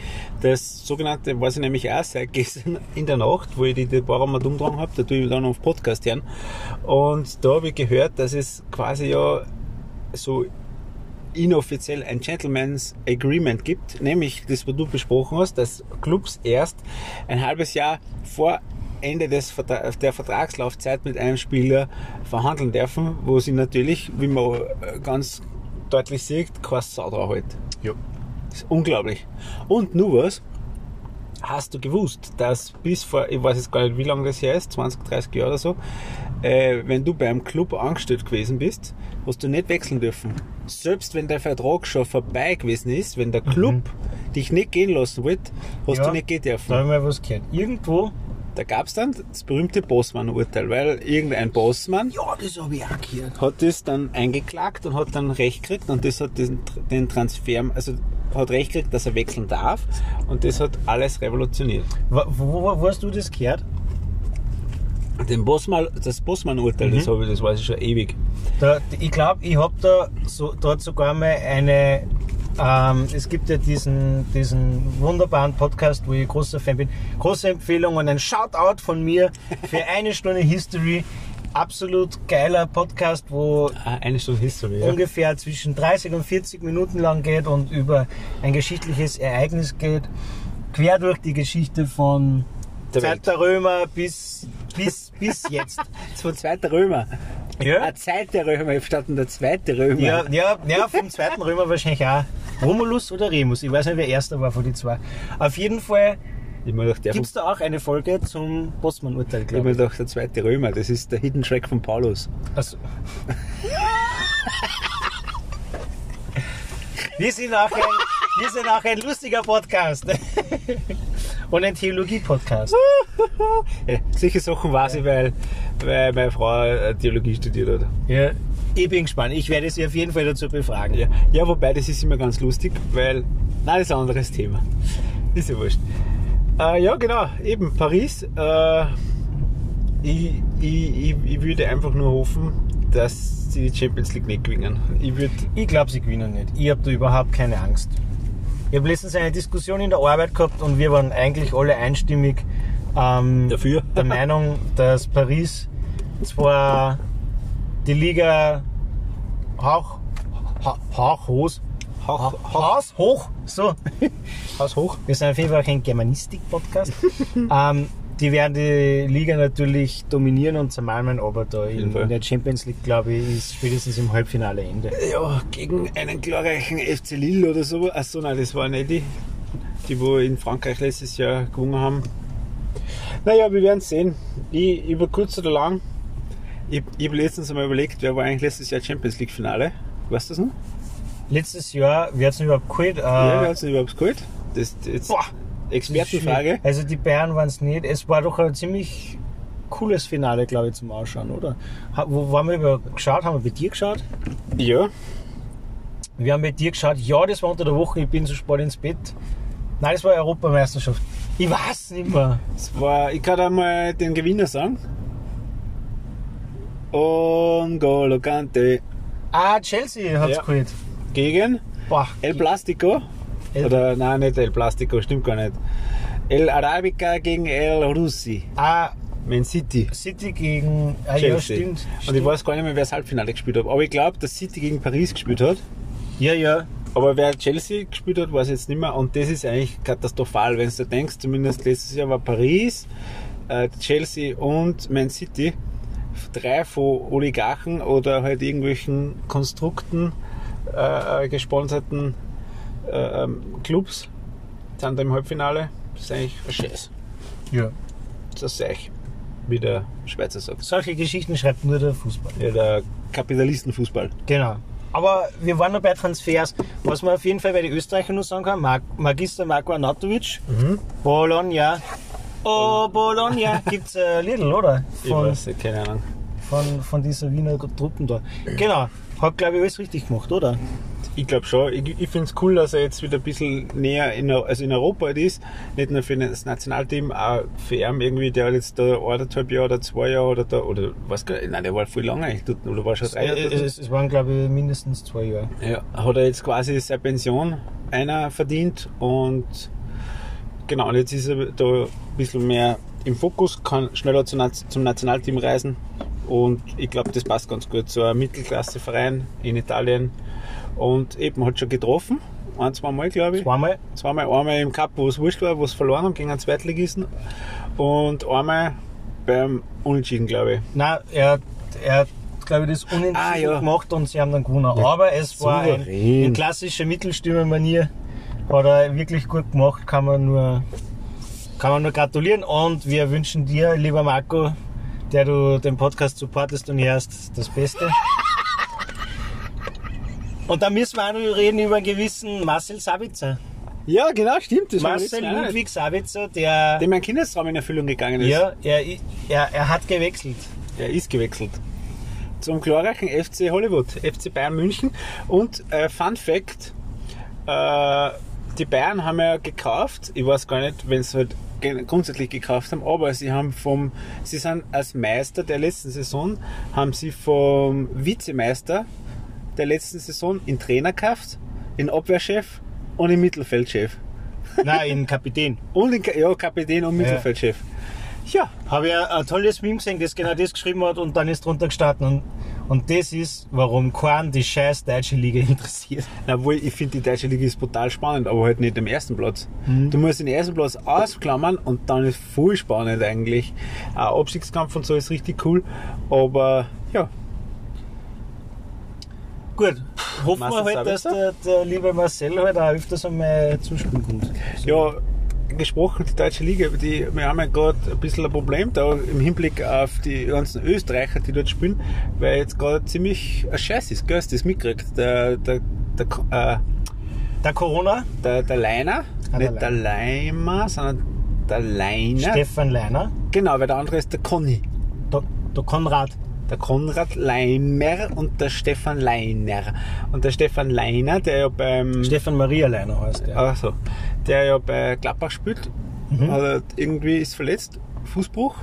das sogenannte, was ich nämlich auch seit gestern in der Nacht, wo ich die Deborah mal umgetragen habe, da tue ich dann auf Podcast hören. Und da habe ich gehört, dass es quasi ja so inoffiziell ein Gentleman's Agreement gibt, nämlich das, was du besprochen hast, dass Clubs erst ein halbes Jahr vor Ende des der Vertragslaufzeit mit einem Spieler verhandeln dürfen, wo sie natürlich, wie man ganz deutlich sieht, kein Sau drauf hält. Ja. Das ist unglaublich. Und nur was, hast du gewusst, dass bis vor, ich weiß jetzt gar nicht, wie lange das her ist, 20, 30 Jahre oder so, äh, wenn du beim Club angestellt gewesen bist, hast du nicht wechseln dürfen. Selbst wenn der Vertrag schon vorbei gewesen ist, wenn der Club dich nicht gehen lassen wollte, hast Ja. du nicht gehen Da dürfen. habe ich mal was gehört. Irgendwo. Da gab es dann das berühmte Bossmann-Urteil, weil irgendein Bossmann Ja, das habe ich auch gehört. hat das dann eingeklagt und hat dann Recht gekriegt und das hat den, den Transfer, also hat Recht gekriegt, dass er wechseln darf und das hat alles revolutioniert. Wo, wo, wo hast du das gehört? Den Bossmann, das Bossmann-Urteil, das habe ich, das weiß ich schon ewig. Da, ich glaube, ich habe da so, dort sogar mal eine. Ähm, es gibt ja diesen, diesen wunderbaren Podcast, wo ich großer Fan bin. Große Empfehlung und ein Shoutout von mir für eine Stunde History. Absolut geiler Podcast, wo Ah, eine Stunde History, ja. ungefähr zwischen 30 und 40 Minuten lang geht und über ein geschichtliches Ereignis geht. Quer durch die Geschichte von Der Zeit der Römer bis, bis, bis jetzt. Der zweite Römer. Ja. Eine zweite Römer, statt der zweite Römer. Ja, ja, ja, vom zweiten Römer wahrscheinlich auch. Romulus oder Remus? Ich weiß nicht, wer erster war von den zwei. Auf jeden Fall Ich gibt es da auch eine Folge zum ich mir glaube ich. gedacht, der zweite Römer, das ist der Hidden Track von Paulus. Also. Wir sind auch ein, wir sind auch ein lustiger Podcast. Und ein Theologie-Podcast. Ja, solche Sachen weiß ich, weil, weil meine Frau äh, Theologie studiert hat. Ja, ich bin gespannt. Ich werde sie auf jeden Fall dazu befragen. Ja, ja, wobei das ist immer ganz lustig, weil. Nein, das ist ein anderes Thema. Ist ja wurscht. Äh, ja, genau, eben Paris. Äh, ich, ich, ich, ich würde einfach nur hoffen, dass sie die Champions League nicht gewinnen. Ich. Ich glaube, sie gewinnen nicht. Ich habe da überhaupt keine Angst. Ich habe letztens eine Diskussion in der Arbeit gehabt und wir waren eigentlich alle einstimmig ähm, Dafür? der Meinung, dass Paris zwar die Liga hauch, hauch, hauchlos, Hauch, Haus hoch. So. Haus hoch. Wir sind auf jeden Fall kein Germanistik-Podcast. ähm, die werden die Liga natürlich dominieren und zermalmen, aber da in, in der Champions League, glaube ich, ist spätestens im Halbfinale Ende. Ja, gegen einen glorreichen FC Lille oder so. Achso, nein, das waren nicht die, die wo in Frankreich letztes Jahr gewonnen haben. Naja, wir werden sehen. Ich, über kurz oder lang, ich, ich habe letztens einmal überlegt, wer war eigentlich letztes Jahr Champions League Finale? Weißt du das noch? Letztes Jahr, wer hat es überhaupt geholt? Äh, Ja, wer hat es überhaupt geholt? Das jetzt Boah, Expertenfrage. Also die Bayern waren es nicht. Es war doch ein ziemlich cooles Finale, glaube ich, zum Ausschauen, oder? Wo haben wir über geschaut? Haben wir bei dir geschaut? Ja, Wir haben bei dir geschaut. Ja, das war unter der Woche. Ich bin so spät ins Bett. Nein, das war Europameisterschaft. Ich weiß nicht mehr. es war, ich kann einmal den Gewinner sagen. N'Golo Kante Ah, Chelsea hat es Ja. geholt. gegen Boah, El Plastico. El- Oder nein, nicht El Plastico, stimmt gar nicht. El Arabica gegen El Russi. ah, Man City. City gegen. Ah, ja, Chelsea. stimmt. Und stimmt. ich weiß gar nicht mehr, wer das Halbfinale gespielt hat. Aber ich glaube, dass City gegen Paris gespielt hat. Ja, ja. Aber wer Chelsea gespielt hat, weiß ich jetzt nicht mehr. Und das ist eigentlich katastrophal, wenn du denkst. Zumindest letztes Jahr war Paris, äh, Chelsea und Man City drei von Oligarchen oder halt irgendwelchen Konstrukten äh, gesponserten äh, ähm, Clubs sind da im Halbfinale. Das ist eigentlich ein Scheiß. ja. Das ist echt, wie der Schweizer sagt. Solche Geschichten schreibt nur der Fußball. Ja, der Kapitalistenfußball. Genau. Aber wir waren noch bei Transfers. Was man auf jeden Fall bei den Österreichern nur sagen kann, Mag Magister Marco Arnautovic, Bologna. Oh, Bologna. Gibt's äh, Lidl, oder? Ich Von, weiß nicht, keine Ahnung. von, von dieser Wiener Truppen da. Genau. Hat, glaube ich, alles richtig gemacht, oder? Ich glaube schon. Ich, ich finde es cool, dass er jetzt wieder ein bisschen näher in, also in Europa halt ist. Nicht nur für das Nationalteam, auch für ihn irgendwie, der jetzt da anderthalb Jahre oder zwei Jahre oder da, oder was gar nicht, nein, der war viel länger eigentlich dort, oder war schon drei Jahre Es, es, es waren, glaube ich, mindestens zwei Jahre. Ja, hat er jetzt quasi seine Pension einer verdient und genau, und jetzt ist er da ein bisschen mehr im Fokus, kann schneller zum, zum Nationalteam reisen und ich glaube, das passt ganz gut. So ein Mittelklasseverein in Italien und eben hat schon getroffen, ein, zwei Mal glaube ich. Zweimal. Zweimal, einmal im Cup, wo es wurscht war, wo es verloren haben gegen einen Zweitligisten und einmal beim Unentschieden, glaube ich. Nein, er, hat- er glaube ich, das Unentschieden Ah, ja. gemacht und sie haben dann gewonnen. Aber es war ein, in klassischer Mittelstürmermanier. Hat er wirklich gut gemacht, kann man nur, kann man nur gratulieren. Und wir wünschen dir, lieber Marco, der du den Podcast supportest und hörst, das Beste. Und da müssen wir auch noch reden über einen gewissen Marcel Sabitzer. Ja, genau, stimmt. Das Marcel. Ludwig Sabitzer, der, dem mein Kindestraum in Erfüllung gegangen ist. ja, er, er, er hat gewechselt. Er ist gewechselt. Zum glorreichen FC Hollywood, FC Bayern München. Und äh, Fun Fact: äh, Die Bayern haben ja gekauft, ich weiß gar nicht, wenn sie halt grundsätzlich gekauft haben, aber sie haben vom, sie sind als Meister der letzten Saison, haben sie vom Vizemeister der letzten Saison in Trainer gekauft, in Abwehrchef und in Mittelfeldchef. Nein, in Kapitän. Und in, ja, Kapitän und Mittelfeldchef. Ja, Habe ich ein tolles Meme gesehen, das genau das geschrieben hat und dann ist drunter gestartet. Und, und das ist, warum Korn die scheiß deutsche Liga interessiert. Obwohl, ich finde, die deutsche Liga ist brutal spannend, aber halt nicht am ersten Platz. Du musst den ersten Platz ausklammern und dann ist voll spannend eigentlich. Auch Abstiegskampf und so ist richtig cool, aber ja, Gut, hoffen wir halt, dass der, der liebe Marcel halt auch öfters einmal zuspielen kommt. ja, gesprochen, die deutsche Liga, die, wir haben ja gerade ein bisschen ein Problem da im Hinblick auf die ganzen Österreicher, die dort spielen, weil jetzt gerade ziemlich ein Scheiß ist, gell, das mitgekriegt? Der, der, der, äh, Der Corona, der, der Leiner, Ah, der nicht der Leimer, sondern der Leiner. Stefan Leiner, Genau, weil der andere ist der Conny. der, der Konrad. Der Konrad Leimer und der Stefan Leiner. Und der Stefan Leiner, der ja beim. Stefan Maria Leiner heißt der. Ach so, der ja bei Gladbach spielt, Mhm. er irgendwie ist verletzt, Fußbruch,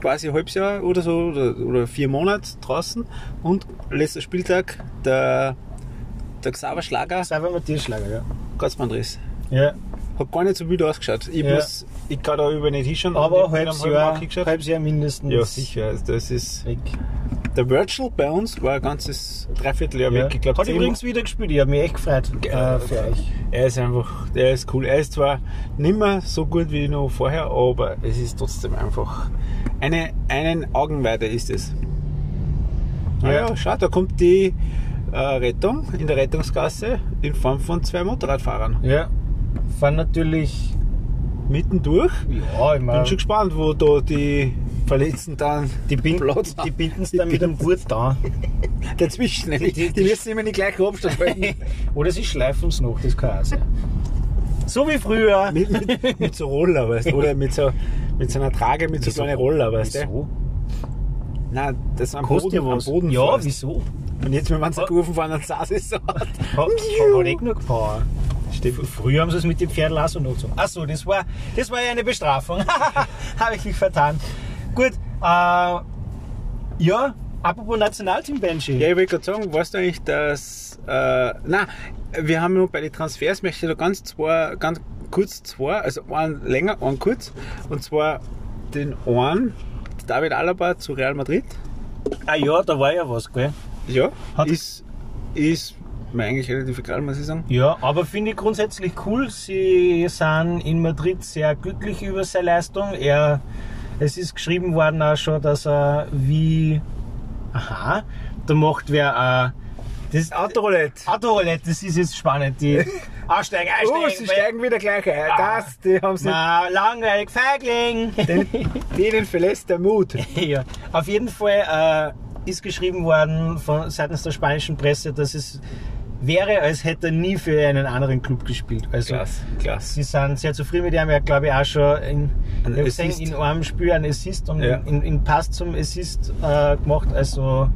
quasi ein halbes Jahr oder so, oder, oder vier Monate draußen. Und letzter Spieltag der, der Xaver Schlager, Salva Matthias Schlager, ja. Kreuzbandriss. ja. Hat gar nicht so wild ausgeschaut. Ich, Ja. muss, ich kann da über nicht hinschauen. Aber halbes Jahr, halbes Jahr mindestens Ja, sicher. Also Das ist weg. der Virtual bei uns war ein ganzes Dreivierteljahr Ja. weg. Ich glaub, Hat übrigens wieder gespielt, ich habe mich echt gefreut äh, für euch. Er ist einfach, der ist cool. Er ist zwar nicht mehr so gut wie noch vorher, aber es ist trotzdem einfach eine, einen Augenweide ist es. Ja, Ja. ja, schau, da kommt die äh, Rettung in der Rettungsgasse in Form von zwei Motorradfahrern. Ja. Fahren natürlich, Mittendurch. ja, ich Bin meine, schon gespannt, wo da die Verletzten dann die, binden, Platz die binden es dann mit einem Gurt da. dazwischen. nämlich. Die, die müssen immer in die gleichen Abstand halten. Oder sie schleifen es noch, das kann auch sein. So wie früher. mit, mit, mit so Roller, weißt du? Oder mit so, mit so einer Trage, mit so Wieso? kleinen Roller, weißt du? Wieso? Nein, das am Kostet Boden, ja am was. Boden ja, fährst. wieso? Und jetzt, wenn man so gerufen fahren, dann saß es so. Hat, hat eh genug Power. Stimmt. Früher haben sie es mit dem Pferd und so. Achso, das war, das war ja eine Bestrafung. Habe ich mich vertan. Gut, äh, ja, apropos Nationalteam, Benji. Ja, ich wollte gerade sagen, weißt du eigentlich, dass. Äh, nein, wir haben nur bei den Transfers, möchte ich da ganz, zwei, ganz kurz zwei, also einen länger, einen kurz. Und zwar den einen, David Alaba zu Real Madrid. Ah ja, da war ja was, gell? Ja, Hat- ist, ist mir eigentlich relativ egal, muss ich sagen. Ja, aber finde ich grundsätzlich cool. Sie sind in Madrid sehr glücklich über seine Leistung. Er, es ist geschrieben worden auch schon, dass er wie, aha, da macht wer, äh, das Autoroulette. Autoroulette, das ist jetzt spannend. Die aussteigen, einsteigen. Oh, sie steigen wieder gleich ein. Ah. Das, die haben sie, Na, langweilig, Feigling. den, denen verlässt der Mut. ja, auf jeden Fall äh, ist geschrieben worden von seitens der spanischen Presse, dass es wäre, als hätte er nie für einen anderen Club gespielt. Also Klasse, klasse. sie sind sehr zufrieden mit ihm. Er hat, glaube ich, auch schon in, Ein gesehen, in einem Spiel einen Assist und Ja. in, in Pass zum Assist äh, gemacht. Also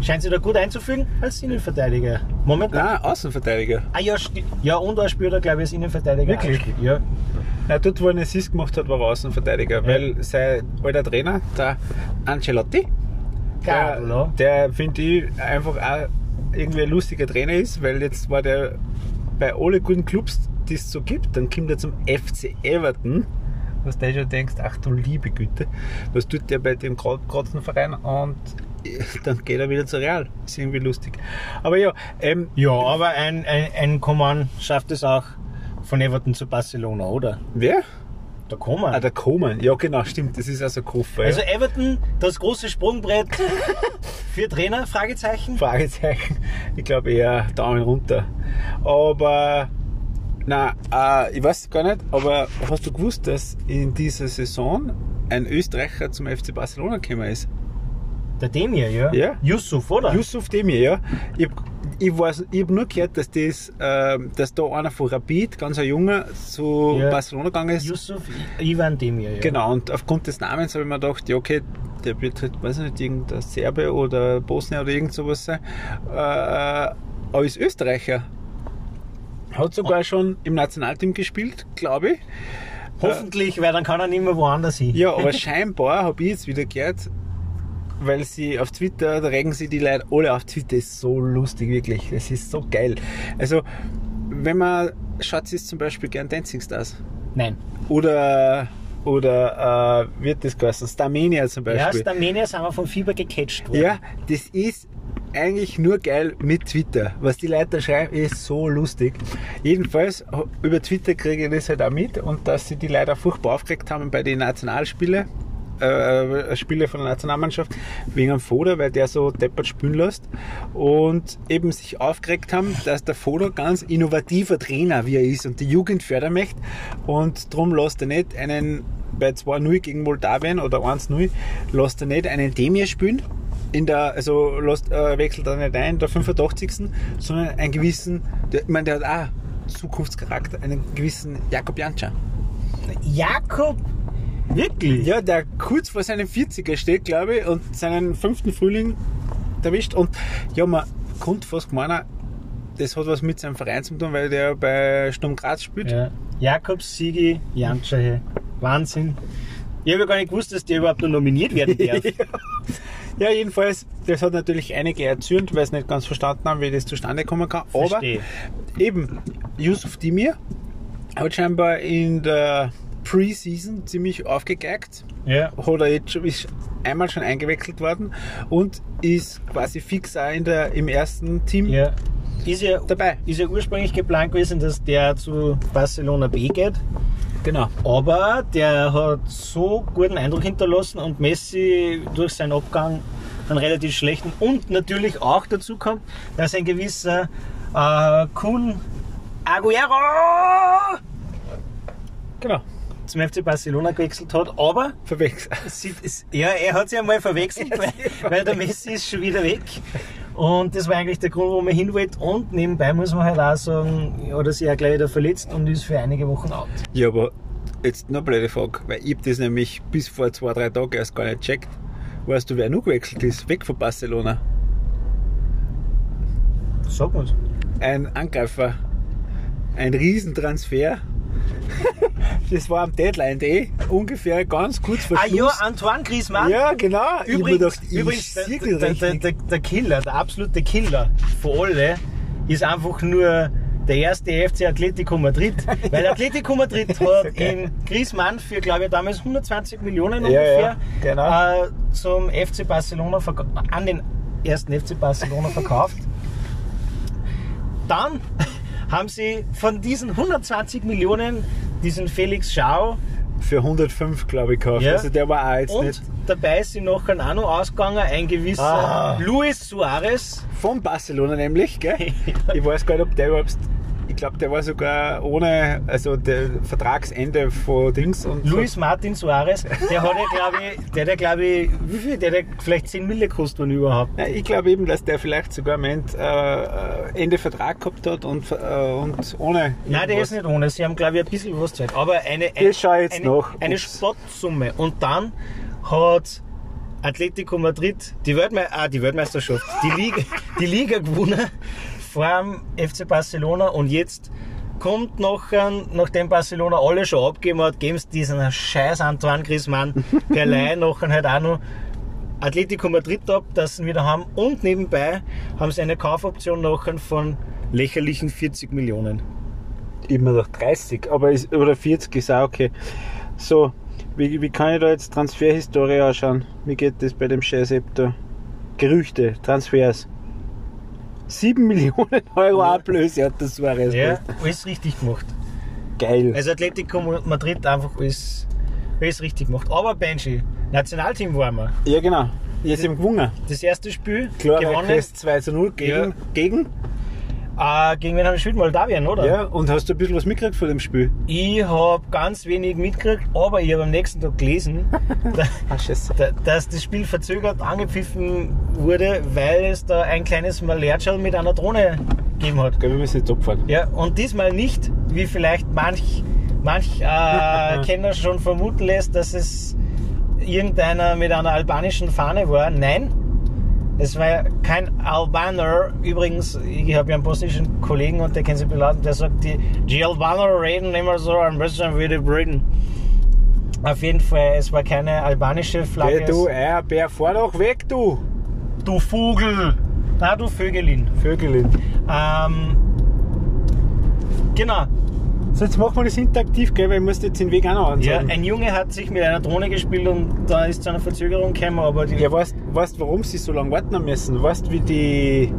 scheint sich da gut einzufügen als Innenverteidiger. Momentan. Nein, Außenverteidiger. Ah ja, ja, und er spielt er, glaube ich, als Innenverteidiger. Wirklich? Ja. Ja, dort, wo er einen Assist gemacht hat, war er Außenverteidiger, weil sein alter Trainer, der Ancelotti, Carlo. der, der finde ich einfach auch irgendwie ein lustiger Trainer ist, weil jetzt war der bei alle guten Clubs, die es so gibt, dann kommt er zum FC Everton, was du schon denkst, ach du liebe Güte, was tut der bei dem großen Verein und dann geht er wieder zu Real. Ist irgendwie lustig. Aber ja, ähm, Ja, aber ein, ein, ein Coman schafft es auch von Everton zu Barcelona, oder? wer? Der Coman. Ah, der Koman. Ja, genau, stimmt. Das ist also Koffer. also ja. Everton, das große Sprungbrett für Trainer? Fragezeichen. Fragezeichen. Ich glaube eher Daumen runter. Aber, na, äh, ich weiß gar nicht, aber hast du gewusst, dass in dieser Saison ein Österreicher zum FC Barcelona gekommen ist? Der Demir, ja? Ja. Yusuf, oder? Yusuf Demir, ja. Ich, ich, weiß, ich habe nur gehört, dass, das, ähm, dass da einer von Rapid, ganz ein Junger, zu Ja. Barcelona gegangen ist. Yusuf Ivan Demir, ja. Genau, und aufgrund des Namens habe ich mir gedacht, ja okay, der wird halt, weiß ich nicht, irgendein Serbe oder Bosnier oder irgend sowas sein. Äh, aber ist Österreicher. Hat sogar schon im Nationalteam gespielt, glaube ich. Hoffentlich, weil dann kann er nicht mehr woanders hin. Ja, aber scheinbar habe ich jetzt wieder gehört, weil sie auf Twitter, da regen sie die Leute alle auf Twitter, ist so lustig, wirklich. Es ist so geil. Also, wenn man schaut, ist zum Beispiel gern Dancing Stars. Nein. Oder, oder äh, wird das geheißen? Starmania zum Ja, Beispiel. Starmania sind wir vom Fieber gecatcht worden. Ja, das ist eigentlich nur geil mit Twitter. Was die Leute schreiben, ist so lustig. Jedenfalls, über Twitter kriege ich das halt auch mit und dass sie die Leute auch furchtbar aufgeregt haben bei den Nationalspielen. Äh, Spiele von der Nationalmannschaft wegen am Foda, weil der so deppert spielen lässt und eben sich aufgeregt haben, dass der Foda ganz innovativer Trainer wie er ist und die Jugend fördern möchte und darum lässt er nicht einen bei 2-0 gegen Moldawien oder 1-0 lässt er nicht einen Demir spielen in der, also lässt, äh, wechselt er nicht ein, der 85. sondern einen gewissen, der, ich meine, der hat auch Zukunftscharakter, einen gewissen Jakob Jantscher. Jakob, wirklich? Ja, der kurz vor seinem 40er steht, glaube ich, und seinen fünften Frühling erwischt. Und ja, man konnte fast meinen, das hat was mit seinem Verein zu tun, weil der bei Sturm Graz spielt. Ja. Jakob, Sigi, Jantscher, Wahnsinn. Ich habe ja gar nicht gewusst, dass der überhaupt noch nominiert werden darf. Ja, jedenfalls, das hat natürlich einige erzürnt, weil sie nicht ganz verstanden haben, wie das zustande kommen kann. Verstehe. Aber eben, Yusuf Dimir hat scheinbar in der Preseason ziemlich aufgegeigt. Ja. Hat er jetzt schon, ist einmal schon eingewechselt worden und ist quasi fix auch in der, im ersten Team ja. Ist ja, dabei. ist ja ursprünglich geplant gewesen, dass der zu Barcelona B geht. Genau. Aber der hat so guten Eindruck hinterlassen und Messi durch seinen Abgang einen relativ schlechten und natürlich auch dazu kommt, dass ein gewisser äh, Kun Aguero Genau. Zum FC Barcelona gewechselt hat, aber Verwechselt. ja, er hat sich einmal verwechselt, weil, weil der Messi ist schon wieder weg. Und das war eigentlich der Grund, wo man hin wollte. Und nebenbei muss man halt auch sagen, hat er sich ja gleich wieder verletzt und ist für einige Wochen out. Ja, aber jetzt noch eine blöde Frage, weil ich das nämlich bis vor zwei, drei Tagen erst gar nicht checkt. Weißt du, wer noch gewechselt ist? Weg von Barcelona. Sag mal's. Ein Angreifer. Ein Riesentransfer. das war am Deadline Day, ungefähr ganz kurz vor Ah Schluss. ja, Antoine Griezmann. Ja, genau. Ich Übrigens, ich übrigens der, sehe der, der, der, der Killer, der absolute Killer von alle, ist einfach nur der erste FC Atletico Madrid. Weil Atletico Madrid hat in Griezmann für, glaube ich, damals 120 Millionen ungefähr ja, genau. äh, zum FC Barcelona an den ersten FC Barcelona verkauft. Dann haben sie von diesen 120 Millionen diesen Felix Schau Für 105, glaube ich, gekauft. Ja. Also der war auch jetzt und nicht dabei sind nachher auch noch ausgegangen ein gewisser Ah. Luis Suarez. von Barcelona nämlich, gell? Ich weiß gar nicht, ob der überhaupt. Ich glaube, der war sogar ohne, also der Vertragsende von Dings und Luis Martin Suarez, der hat ja, glaube ich, der ja, glaube ich, wie viel? Der hat ja vielleicht 10 Mille gekostet, wenn überhaupt. Ja, ich glaube eben, dass der vielleicht sogar meint, äh, Ende Vertrag gehabt hat und, äh, und ohne. Nein, der irgendwas. ist nicht ohne. Sie haben, glaube ich, ein bisschen was Zeit. Aber eine, eine, ich jetzt eine, nach. eine. Spottsumme. Und dann hat Atletico Madrid die, Weltme ah, die Weltmeisterschaft, die Liga, die Liga gewonnen vor dem FC Barcelona. Und jetzt kommt nachher, nachdem Barcelona alle schon abgegeben hat, geben sie diesen scheiß Antoine Griezmann per Leihe nachher halt auch noch Atletico Madrid ab, dass sie wieder haben. Und nebenbei haben sie eine Kaufoption nachher von lächerlichen 40 Millionen. Immer noch 30, aber ist, oder 40 ist auch okay. So, wie, wie kann ich da jetzt Transferhistorie anschauen? Wie geht das bei dem Scheiß da? Gerüchte, Transfers. 7 Millionen Euro Ablöse hat das Suarez. Ja, alles richtig gemacht. Geil. Also Atletico Madrid einfach alles, alles richtig gemacht. Aber Benji, Nationalteam waren wir. Ja, genau. Jetzt im gewonnen. Das erste Spiel Klar, gewonnen. Quest 2 zu 0 gegen. Ja. gegen? Äh, gegen wen haben wir gespielt? Moldawien, oder? Ja, und hast du ein bisschen was mitgekriegt von dem Spiel? Ich habe ganz wenig mitgekriegt, aber ich habe am nächsten Tag gelesen, da, Ah, da, dass das Spiel verzögert angepfiffen wurde, weil es da ein kleines Malertschal mit einer Drohne gegeben hat. Gell, wir müssen jetzt abfahren. Ja, und diesmal nicht, wie vielleicht manch, manch äh, Kenner schon vermuten lässt, dass es irgendeiner mit einer albanischen Fahne war. Nein, es war kein Albaner. Übrigens, ich habe ja einen bosnischen Kollegen und der kennt sich beladen, der sagt, die, die Albaner reden immer so ein bisschen wie die Briten. Auf jeden Fall, es war keine albanische Flagge. Hey, du Eierbär, fahr doch weg, du! du Vogel! Na, du Vögelin. Vögelin. Ähm, genau. So, jetzt machen wir das interaktiv, gell, weil ich muss jetzt den Weg auch noch Ja, ansagen. ein Junge hat sich mit einer Drohne gespielt und da ist zu einer Verzögerung gekommen, aber die Ja, weißt du, warum sie so lange warten müssen? Weißt du, wie die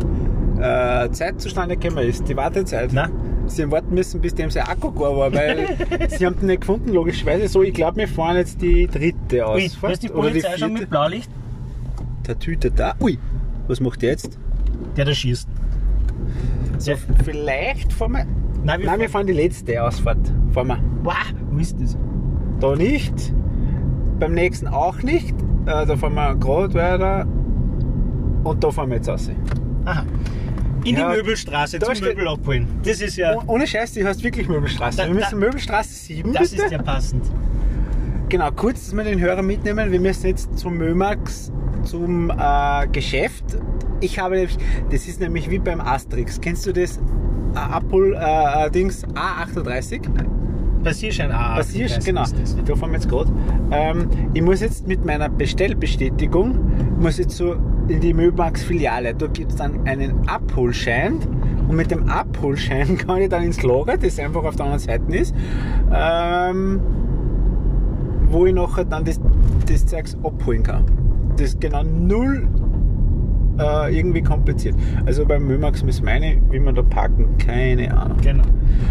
äh, Zeit zustande gekommen ist? Die Wartezeit? Na? Sie haben warten müssen, bis dem sein Akku gar war, weil sie haben den nicht gefunden, logischerweise. So, ich glaube, wir fahren jetzt die dritte aus. Ui, da ist die Polizei schon mit Blaulicht? Der Tüte da. Ui, was macht der jetzt? Der da schießt. So, Ja. vielleicht fahren wir. Nein, wir Nein, wir fahren die letzte Ausfahrt. Fahren wir. Wow, wo ist das? Da nicht. Beim nächsten auch nicht. Äh, da fahren wir gerade weiter. Und da fahren wir jetzt raus. Aha. In Ja, die Möbelstraße zum steht- Möbel abholen. Das ist ja, Oh, Ohne Scheiß, die heißt wirklich Möbelstraße. Da- wir müssen da- Möbelstraße 7 das bitte. ist ja passend. Genau, kurz, dass wir den Hörer mitnehmen. Wir müssen jetzt zum Mömax, zum äh, Geschäft. Ich habe nämlich, das ist nämlich wie beim Asterix. Kennst du das? Äh, Apple äh, äh, Dings A38? Passierschein A. Passiert, Das genau. Da fahren wir jetzt gerade. Ähm, ich muss jetzt mit meiner Bestellbestätigung, muss jetzt so in die Möbelmax-Filiale. Da gibt es dann einen Abholschein. Und mit dem Abholschein kann ich dann ins Lager, das einfach auf der anderen Seite ist. Ähm, wo ich nachher dann das, das Zeugs abholen kann. Das ist genau null äh, irgendwie kompliziert. Also beim Mömax müssen meine, wie man da parken, keine Ahnung. Genau.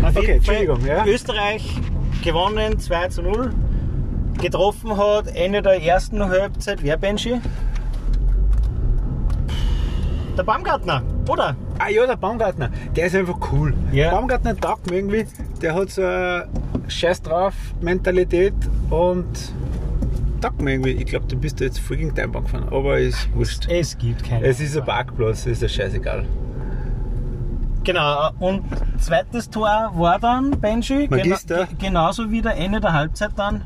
Auf Okay, Entschuldigung, ja. Österreich gewonnen, 2 zu 0. Getroffen hat Ende der ersten Halbzeit, wer Benji? Der Baumgartner, oder? Ah ja, der Baumgartner, der ist einfach cool. Ja. Baumgartner taugt mir irgendwie, der hat so eine Scheiß drauf Mentalität und taugt mir irgendwie. Ich glaube, du bist da jetzt voll gegen deine Bank gefahren, aber ist wurscht. Es gibt keine. Es ist ein Parkplatz, ist ja scheißegal. Genau, und zweites Tor war dann Benji. Magister. Gena genauso wie der Ende der Halbzeit dann.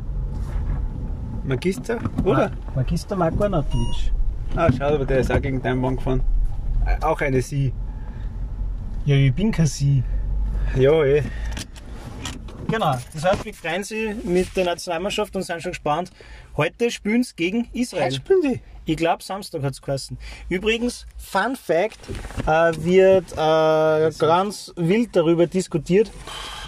Magister, oder? Magister Marko Arnautovic. Ah, schau, aber der ist auch gegen deine Bank gefahren. Äh, Auch eine Sie. Ja, ich bin kein Sie. Ja, eh. Genau, das heißt, wir freuen sie mit der Nationalmannschaft und sind schon gespannt. Heute spielen sie gegen Israel. Jetzt spielen die. Ich glaube, Samstag hat es geheißen. Übrigens, Fun Fact, äh, wird äh, ganz wild darüber diskutiert,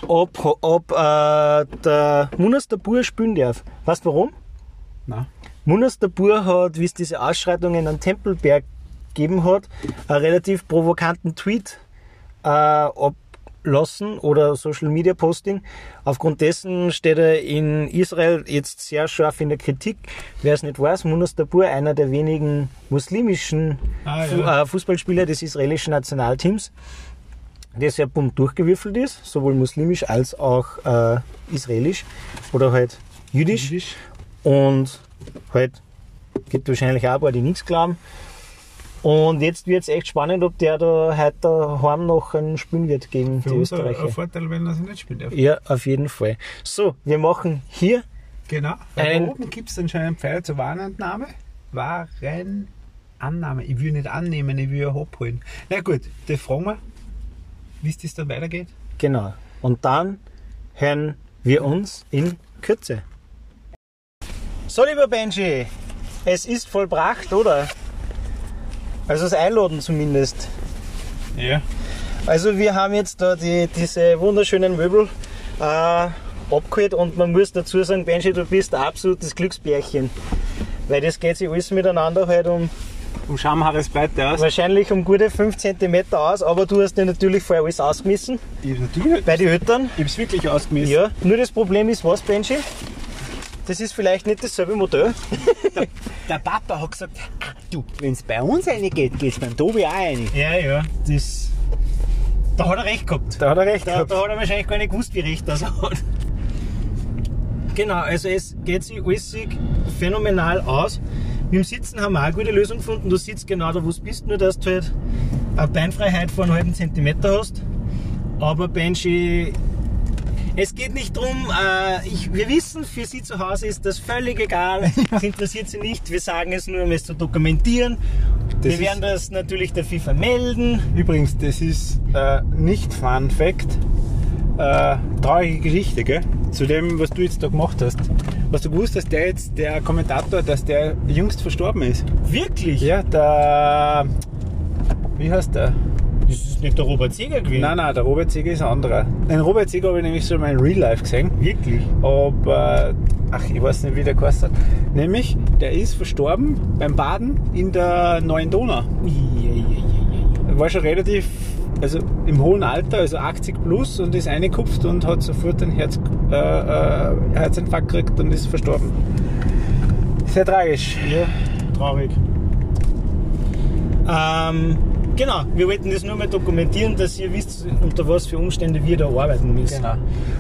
ob, ob äh, der Munas Dabur spielen darf. Weißt du warum? Nein. Munas Dabur hat, wie es diese Ausschreitungen am Tempelberg gegeben hat, einen relativ provokanten Tweet äh, ablassen oder Social Media Posting. Aufgrund dessen steht er in Israel jetzt sehr scharf in der Kritik. Wer es nicht weiß, Munas Dabur, einer der wenigen muslimischen Ah, ja. äh, Fußballspieler des israelischen Nationalteams, der sehr bunt durchgewürfelt ist, sowohl muslimisch als auch äh, israelisch oder halt jüdisch. Jüdisch. Und halt gibt wahrscheinlich auch ein paar, die nichts glauben. Und jetzt wird es echt spannend, ob der da heute daheim noch ein spielen wird gegen Für die uns Österreicher. ein Vorteil, wenn er sie nicht spielen darf. Ja, auf jeden Fall. So, wir machen hier Genau. Ein- da oben gibt es anscheinend einen Pfeil zur Warenannahme. Warenannahme. Ich will nicht annehmen, ich will ja abholen. Na gut, das fragen wir, wie es das dann weitergeht. Genau. Und dann hören wir uns in Kürze. So, lieber Benji, es ist vollbracht, oder? Also das Einladen zumindest. Ja. Also wir haben jetzt da die, diese wunderschönen Möbel äh, abgeholt und man muss dazu sagen, Benji, du bist ein absolutes Glücksbärchen. Weil das geht sich alles miteinander halt um Um Schamhaares Pleite aus. wahrscheinlich um gute 5 cm aus, aber du hast dir natürlich vorher alles ausgemessen Ich natürlich. bei den Eltern. Ich hab's wirklich ausgemessen. Ja, nur das Problem ist was, Benji? Das ist vielleicht nicht dasselbe Modell. Der Papa hat gesagt, ah, du, wenn es bei uns reingeht, geht's beim Tobi auch rein. Ja, ja, das. Da hat er recht gehabt. Da hat er recht Da, da hat er wahrscheinlich gar nicht gewusst, wie recht das hat. Genau, also es geht sich alles phänomenal aus. Mit dem Sitzen haben wir auch eine gute Lösung gefunden. Du sitzt genau da, wo du bist, nur dass du halt eine Beinfreiheit von einem halben Zentimeter hast. Aber Benji, es geht nicht drum, äh, ich, wir wissen, für Sie zu Hause ist das völlig egal. Es interessiert Sie nicht. Wir sagen es nur, um es zu dokumentieren. wir ist- werden das natürlich der FIFA melden. Übrigens, das ist äh, nicht Fun Fact. Äh, traurige Geschichte, gell? Zu dem, was du jetzt da gemacht hast. Was du gewusst hast, der jetzt, der Kommentator, dass der jüngst verstorben ist. Wirklich? Ja, der. Wie heißt der? Das ist nicht der Robert Seger gewesen. Nein, nein, der Robert Seger ist ein anderer. Den Robert Seger habe ich nämlich schon mal in Real Life gesehen. Wirklich? Aber, ach, ich weiß nicht, wie der hat. Nämlich, der ist verstorben beim Baden in der Neuen Donau. Er war schon relativ, also im hohen Alter, also 80 plus und ist eingekupft und hat sofort einen Herz, äh, äh, Herzinfarkt gekriegt und ist verstorben. Sehr tragisch. Ja, traurig. Ähm, genau, wir wollten das nur mal dokumentieren, dass ihr wisst, unter was für Umstände wir da arbeiten müssen. Genau.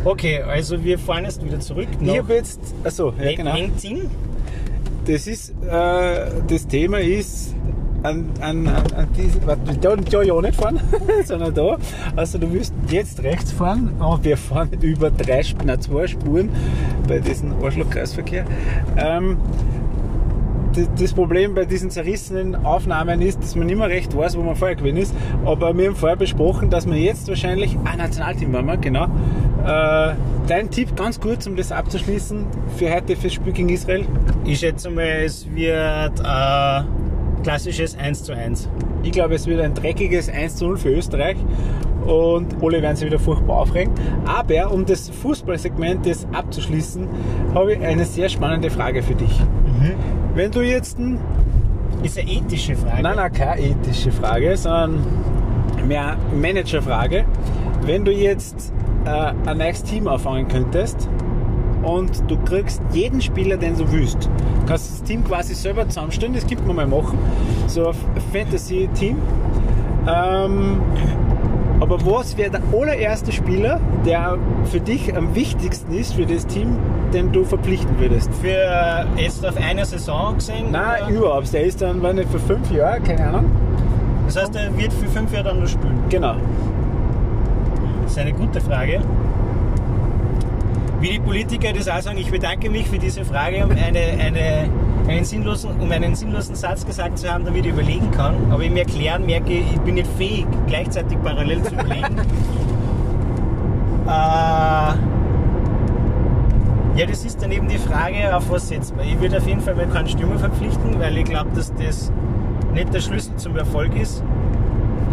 Okay, also wir fahren jetzt wieder zurück. Ich habe jetzt, achso, ja genau. Enzing. Das ist, äh, das Thema ist, an, an, an, an diese, warte, da, da ja nicht fahren, sondern da. Also du wirst jetzt rechts fahren, aber wir fahren über drei, nein, zwei Spuren bei diesem Arschloch-Kreisverkehr. Ähm, das, Problem bei diesen zerrissenen Aufnahmen ist, dass man nicht mehr recht weiß, wo man vorher gewesen ist. Aber wir haben vorher besprochen, dass wir jetzt wahrscheinlich, ah, Nationalteam waren wir, genau. Äh, dein Tipp ganz kurz, um das abzuschließen, für heute fürs Spiel gegen Israel? Ich schätze mal, es wird äh, klassisches 1 zu 1. Ich glaube, es wird ein dreckiges 1 zu 0 für Österreich. und alle werden sich wieder furchtbar aufregen. Aber um das Fußballsegment jetzt abzuschließen, habe ich eine sehr spannende Frage für dich. Wenn du jetzt ein Ist eine ethische Frage. Nein, nein, keine ethische Frage, sondern mehr Managerfrage. Wenn du jetzt äh, ein neues Team auffangen könntest und du kriegst jeden Spieler, den du willst, kannst das Team quasi selber zusammenstellen, das gibt man mal machen, so ein Fantasy-Team. Ähm, aber was wäre der allererste Spieler, der für dich am wichtigsten ist für das Team, den du verpflichten würdest? Für äh, jetzt auf eine Saison gesehen? Nein, oder? überhaupt. Der ist dann, wenn nicht für fünf Jahre, keine Ahnung. Das heißt, er wird für fünf Jahre dann nur spielen. Genau. Das ist eine gute Frage. Wie die Politiker das auch sagen, ich bedanke mich für diese Frage, um, eine, eine, einen, sinnlosen, um einen sinnlosen Satz gesagt zu haben, damit ich überlegen kann. Aber im Erklären merke ich, ich bin nicht fähig, gleichzeitig parallel zu überlegen. äh, ja, das ist dann eben die Frage, auf was setzt man. Ich würde auf jeden Fall mal keinen Stürmer verpflichten, weil ich glaube, dass das nicht der Schlüssel zum Erfolg ist.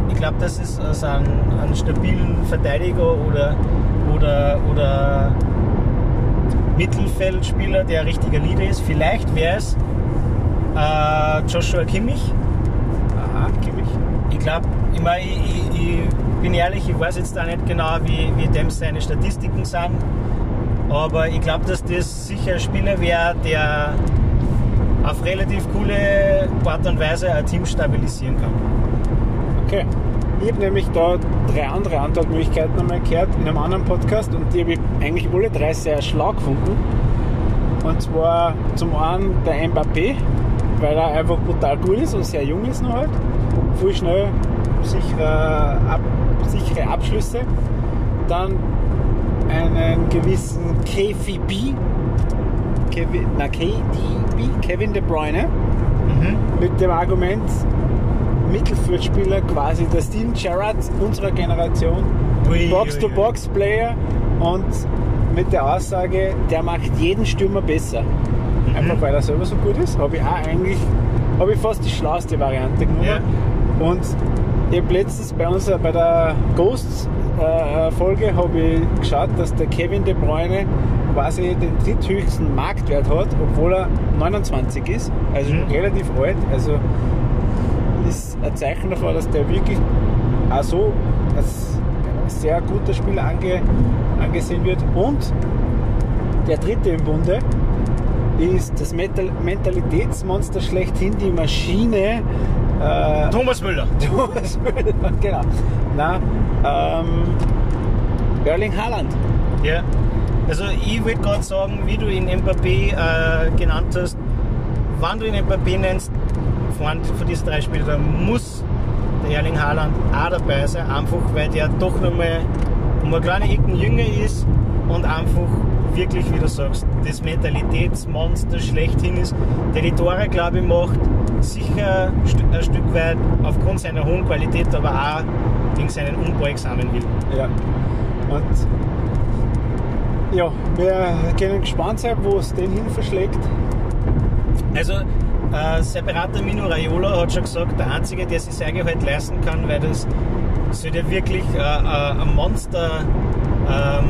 Ich glaube, dass es aus einem, einem stabilen Verteidiger oder, oder, oder Mittelfeldspieler, der ein richtiger Leader ist. Vielleicht wäre es äh, Joshua Kimmich. Aha, Kimmich. Ich glaube, ich, mein, ich, ich, ich bin ehrlich, ich weiß jetzt auch nicht genau, wie, wie dem seine Statistiken sind. Aber ich glaube, dass das sicher ein Spieler wäre, der auf relativ coole Art und Weise ein Team stabilisieren kann. Okay. Ich habe nämlich da drei andere Antwortmöglichkeiten einmal gehört in einem anderen Podcast und die habe ich eigentlich alle drei sehr schlau gefunden. Und zwar zum einen der Mbappé, weil er einfach brutal gut ist und sehr jung ist noch halt. Viel schnell sichere, ab, sichere Abschlüsse. Dann einen gewissen KVB, Kevin, na, KDB, Kevin De Bruyne, mit dem Argument, Mittelfeldspieler, quasi der Steven Gerrard unserer Generation, Box-to-Box-Player und mit der Aussage, der macht jeden Stürmer besser. Einfach weil er selber so gut ist, habe ich auch eigentlich, habe ich fast die schlauste Variante genommen. Ja. Und ich habe letztens bei uns bei der Ghost-Folge habe ich geschaut, dass der Kevin De Bruyne quasi den dritthöchsten Marktwert hat, obwohl er 29 ist, also Mhm. relativ alt. Also ist ein Zeichen davon, dass der wirklich auch so als sehr guter Spieler ange, angesehen wird. Und der dritte im Bunde ist das Mental Mentalitätsmonster schlechthin, die Maschine. Äh, Thomas Müller. Thomas Müller, genau. Na, ähm, Erling Haaland. Ja. Also ich würde gerade sagen, wie du ihn Mbappé äh, genannt hast, wenn du ihn Mbappé nennst, von, von diesen drei Spielern, muss der Erling Haaland auch dabei sein, einfach weil der doch nochmal um eine kleine Ecken jünger ist und einfach wirklich, wie du sagst, das Mentalitätsmonster schlechthin ist, der die Tore, glaube ich, macht, sicher ein Stück- weit aufgrund seiner hohen Qualität, aber auch wegen seinen unbeugsamen Willen. Ja. Und ja, wir können gespannt sein, wo es den hin verschlägt. Also, äh, sein Berater Mino Raiola hat schon gesagt, der Einzige, der sich sein Gehalt leisten kann, weil das sollte wirklich äh, äh, ein Monster, ähm,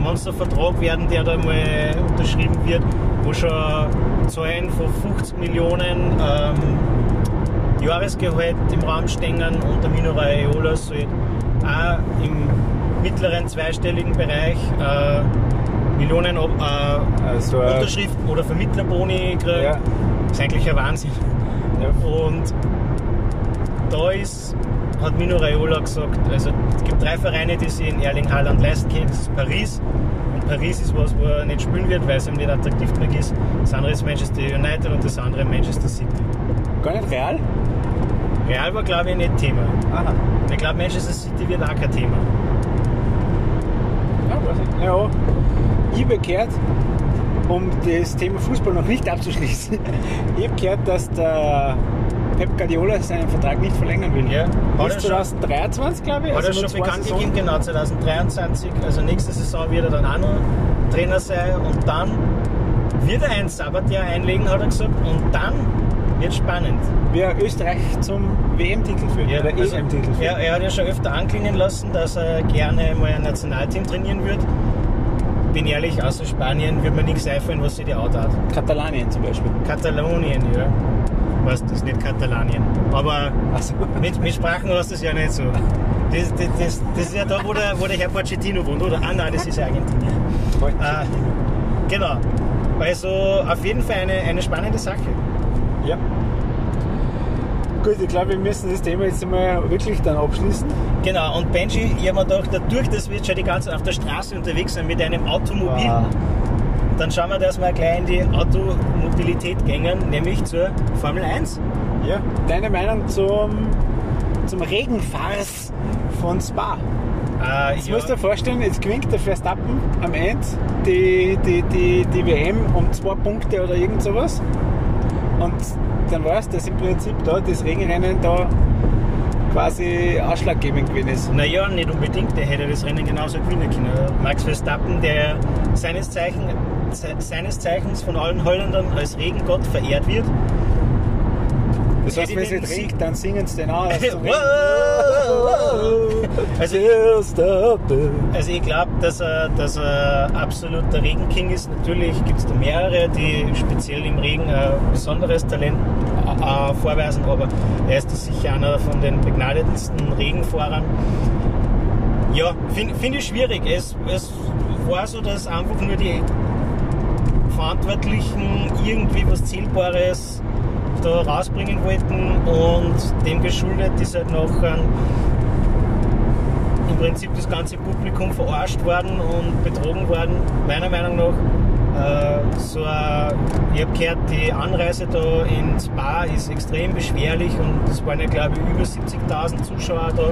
Monstervertrag werden, der da mal unterschrieben wird, wo schon Zahlen von 50 Millionen ähm, Jahresgehalt im Raum stehen und der Mino Raiola soll auch im mittleren zweistelligen Bereich äh, Millionen äh, Also, äh, Unterschriften oder Vermittlerboni kriegt. ja, Das ist eigentlich ein Wahnsinn. ja, Und da ist, hat Mino Raiola gesagt, also es gibt drei Vereine, die sich in Erling Haaland leisten können. Das ist Paris. Und Paris ist was, wo er nicht spielen wird, weil es ihm nicht attraktiv genug ist. Das andere ist Manchester United und das andere Manchester City. gar nicht real. Real war, glaube ich, nicht Thema. Aha. Ich glaube, Manchester City wird auch kein Thema. Ja, weiß ich. Ja, ich habe gehört, um das Thema Fußball noch nicht abzuschließen, ich habe gehört, dass der Pep Guardiola seinen Vertrag nicht verlängern will. Ja. Bis er schon- 2023, glaube ich. Hat er also nur schon bekannt gegeben, genau 2023. Also nächste Saison wird er dann auch noch Trainer sein und dann wird er ein Sabbatjahr einlegen, hat er gesagt. Und dann wird spannend. Wie Österreich zum WM-Titel führt Ja, oder also, EM-Titel führt. er, er hat ja schon öfter anklingen lassen, dass er gerne mal ein Nationalteam trainieren wird. Bin ehrlich, außer Spanien wird mir nichts einfallen, was sie die Auto hat. Katalanien zum Beispiel. Katalonien, ja. Weißt du, ist nicht Katalanien. Aber Also, mit, mit Sprachen hast du es ja nicht so. Das, das, das, das ist ja da, wo der, wo der Herr Pochettino wohnt, oder? Ah nein, das ist ja Argentinien. Äh, genau. Also auf jeden Fall eine, eine spannende Sache. ja. Gut, ich glaube, wir müssen das Thema jetzt einmal wirklich dann abschließen. Genau, und Benji, ich habe mir gedacht, dadurch, dass wir jetzt schon die ganze Zeit auf der Straße unterwegs sind mit einem Automobil, Wow. dann schauen wir, dass wir gleich in die Automobilität gängen, nämlich zur Formel 1. Ja. Deine Meinung zum, zum Regenfars von Spa? Äh, Jetzt ja, musst du dir vorstellen, jetzt gewinnt der Verstappen am Ende die, die, die, die WM um zwei Punkte oder irgend sowas. Und dann weißt du, dass im Prinzip da das Regenrennen da quasi ausschlaggebend gewesen ist. naja, nicht unbedingt, der hätte das Rennen genauso gewinnen können. Max Verstappen, der seines, Zeichen, seines Zeichens von allen Holländern als Regengott verehrt wird. Das heißt, wenn Sieg- regnet, dann singen sie den Wow! Also-. Also ich glaube, dass er, dass er absoluter Regenking ist. Natürlich gibt es da mehrere, die speziell im Regen ein besonderes Talent äh, vorweisen, aber er ist sicher einer von den begnadetsten Regenfahrern. Ja, finde find ich schwierig. Es, es war so, dass einfach nur die Verantwortlichen irgendwie was Zählbares da rausbringen wollten und dem geschuldet ist halt nachher im Prinzip das ganze Publikum verarscht worden und betrogen worden, meiner Meinung nach. Äh, so ein, ich habe gehört, die Anreise da in Spa ist extrem beschwerlich und es waren ja glaube ich über 70.000 Zuschauer da,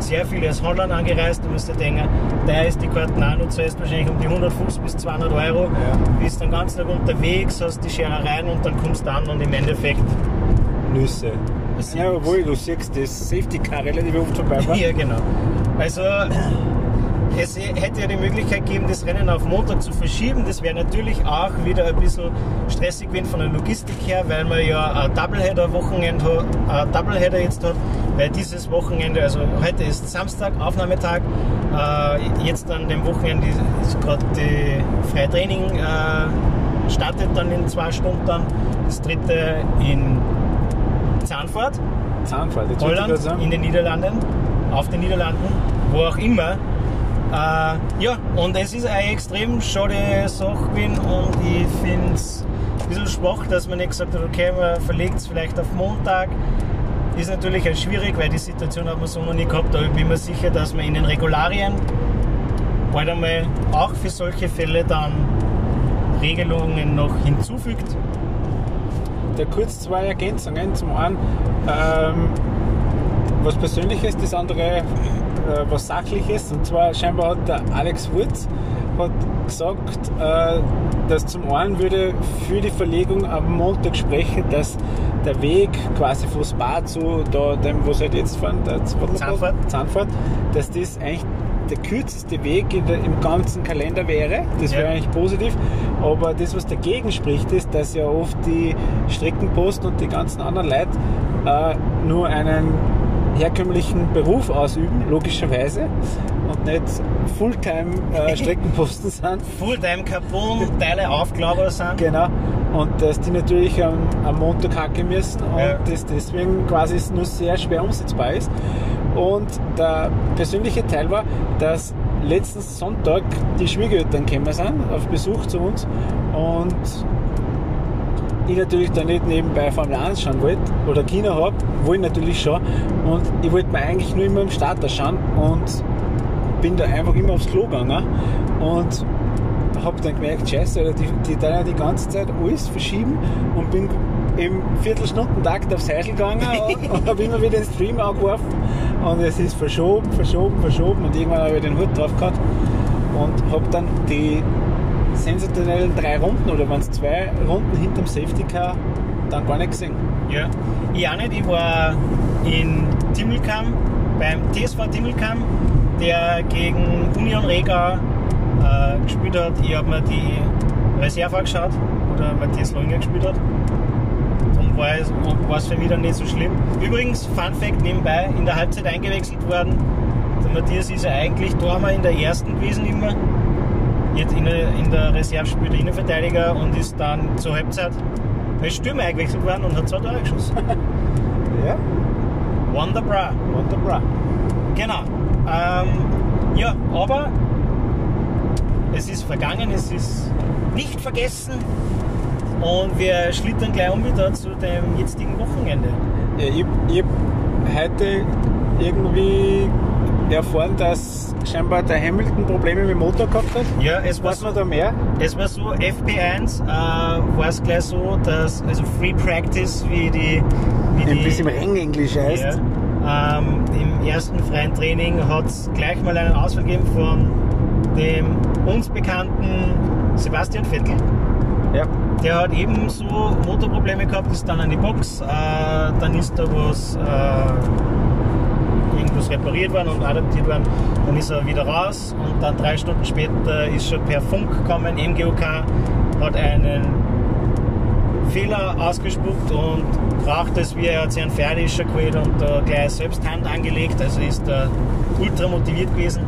sehr viele aus Holland angereist, du musst dir denken, da ist die Karten auch, du zahlst wahrscheinlich um die 150 bis 200 Euro, Ja. bist den ganzen Tag unterwegs, hast die Scherereien und dann kommst du an und im Endeffekt Nüsse. Ja, obwohl du siehst, das Safety Car relativ oft vorbei. Ja, genau. Also es hätte ja die Möglichkeit gegeben, das Rennen auf Montag zu verschieben. Das wäre natürlich auch wieder ein bisschen stressig gewesen von der Logistik her, weil man ja ein Doubleheader-Wochenende hat, ein Doubleheader jetzt hat, weil dieses Wochenende, also heute ist Samstag, Aufnahmetag, äh, jetzt an dem Wochenende ist gerade die Freitraining äh, startet dann in zwei Stunden dann, das dritte in Zahnfahrt. Ich Holland, in den Niederlanden, auf den Niederlanden, wo auch immer. Äh, ja, und es ist eine extrem schade Sache gewesen und ich finde es ein bisschen schwach, dass man nicht gesagt hat, okay, man verlegt es vielleicht auf Montag. Ist natürlich auch schwierig, weil die Situation hat man so noch nie gehabt, aber ich bin mir sicher, dass man in den Regularien bald einmal auch für solche Fälle dann Regelungen noch hinzufügt. Da kurz zwei Ergänzungen. Zum einen ähm, was Persönliches, das andere äh, was Sachliches. Und zwar scheinbar hat der Alex Wurz hat gesagt, äh, dass zum einen würde für die Verlegung am Montag sprechen, dass der Weg quasi von Spa zu da, dem, wo sie halt jetzt fahren, der Zahnfahrt. Zahnfahrt, dass das eigentlich der kürzeste Weg der, im ganzen Kalender wäre. Das Ja. wäre eigentlich positiv. Aber das, was dagegen spricht, ist, dass ja oft die Streckenposten und die ganzen anderen Leute äh, nur einen herkömmlichen Beruf ausüben, logischerweise, und nicht Fulltime äh, Streckenposten sind. Fulltime Carbon, Teile Aufklauber sind. Genau. Und dass die natürlich am, am Montag hacken müssen und Ja. das deswegen quasi nur sehr schwer umsetzbar ist. Und der persönliche Teil war, dass letzten Sonntag die Schwiegereltern gekommen sind auf Besuch zu uns und ich natürlich da nicht nebenbei Formel 1 schauen wollte oder Kino habe, wollte ich natürlich schon. Und ich wollte mir eigentlich nur immer im Starter schauen und bin da einfach immer aufs Klo gegangen und habe dann gemerkt, scheiße, Alter, die, die ja die ganze Zeit alles verschieben und bin im Viertelstundentakt aufs Häusl gegangen und, und habe immer wieder den Stream angeworfen und es ist verschoben, verschoben, verschoben und irgendwann habe ich den Hut drauf gehabt und habe dann die sensationellen drei Runden oder waren es zwei Runden hinterm Safety Car dann gar nicht gesehen. Ja. Ich auch nicht. Ich war in Timmelkam, beim TSV Timmelkam, der gegen Union Regau äh, gespielt hat. Ich habe mir die Reserve angeschaut, oder Matthias Loinger gespielt hat. Und war es, für mich dann nicht so schlimm. Übrigens, Fun Fact nebenbei, in der Halbzeit eingewechselt worden. Der Matthias ist ja eigentlich einmal in der ersten gewesen immer. Jetzt in der, in der Reserve spielt der Innenverteidiger und ist dann zur Halbzeit als Stürmer eingewechselt worden und hat zwei Tore geschossen. Ja, Wonderbra. wunderbar. Genau. Ähm, ja, aber es ist vergangen, es ist nicht vergessen und wir schlittern gleich um wieder zu dem jetzigen Wochenende. Ja, ich, ich heute irgendwie erfahren, dass scheinbar der Hamilton Probleme mit dem Motor gehabt hat. Ja, es war so, da mehr? es war so FP1 äh, war es gleich so, dass also Free Practice wie die wie Ein bisschen Rengenglisch heißt. Ja. Ähm, Im ersten freien Training hat es gleich mal einen Ausfall gegeben von dem uns bekannten Sebastian Vettel. Ja. Der hat ebenso Motorprobleme gehabt, ist dann an die Box, äh, dann ist da was, äh, irgendwas repariert worden und adaptiert worden, dann ist er wieder raus und dann drei Stunden später ist schon per Funk gekommen, MGOK hat einen Fehler ausgespuckt und braucht es, wie er hat sich einen Pferdischer geholt und da gleich selbst Hand angelegt, also ist er ultra motiviert gewesen.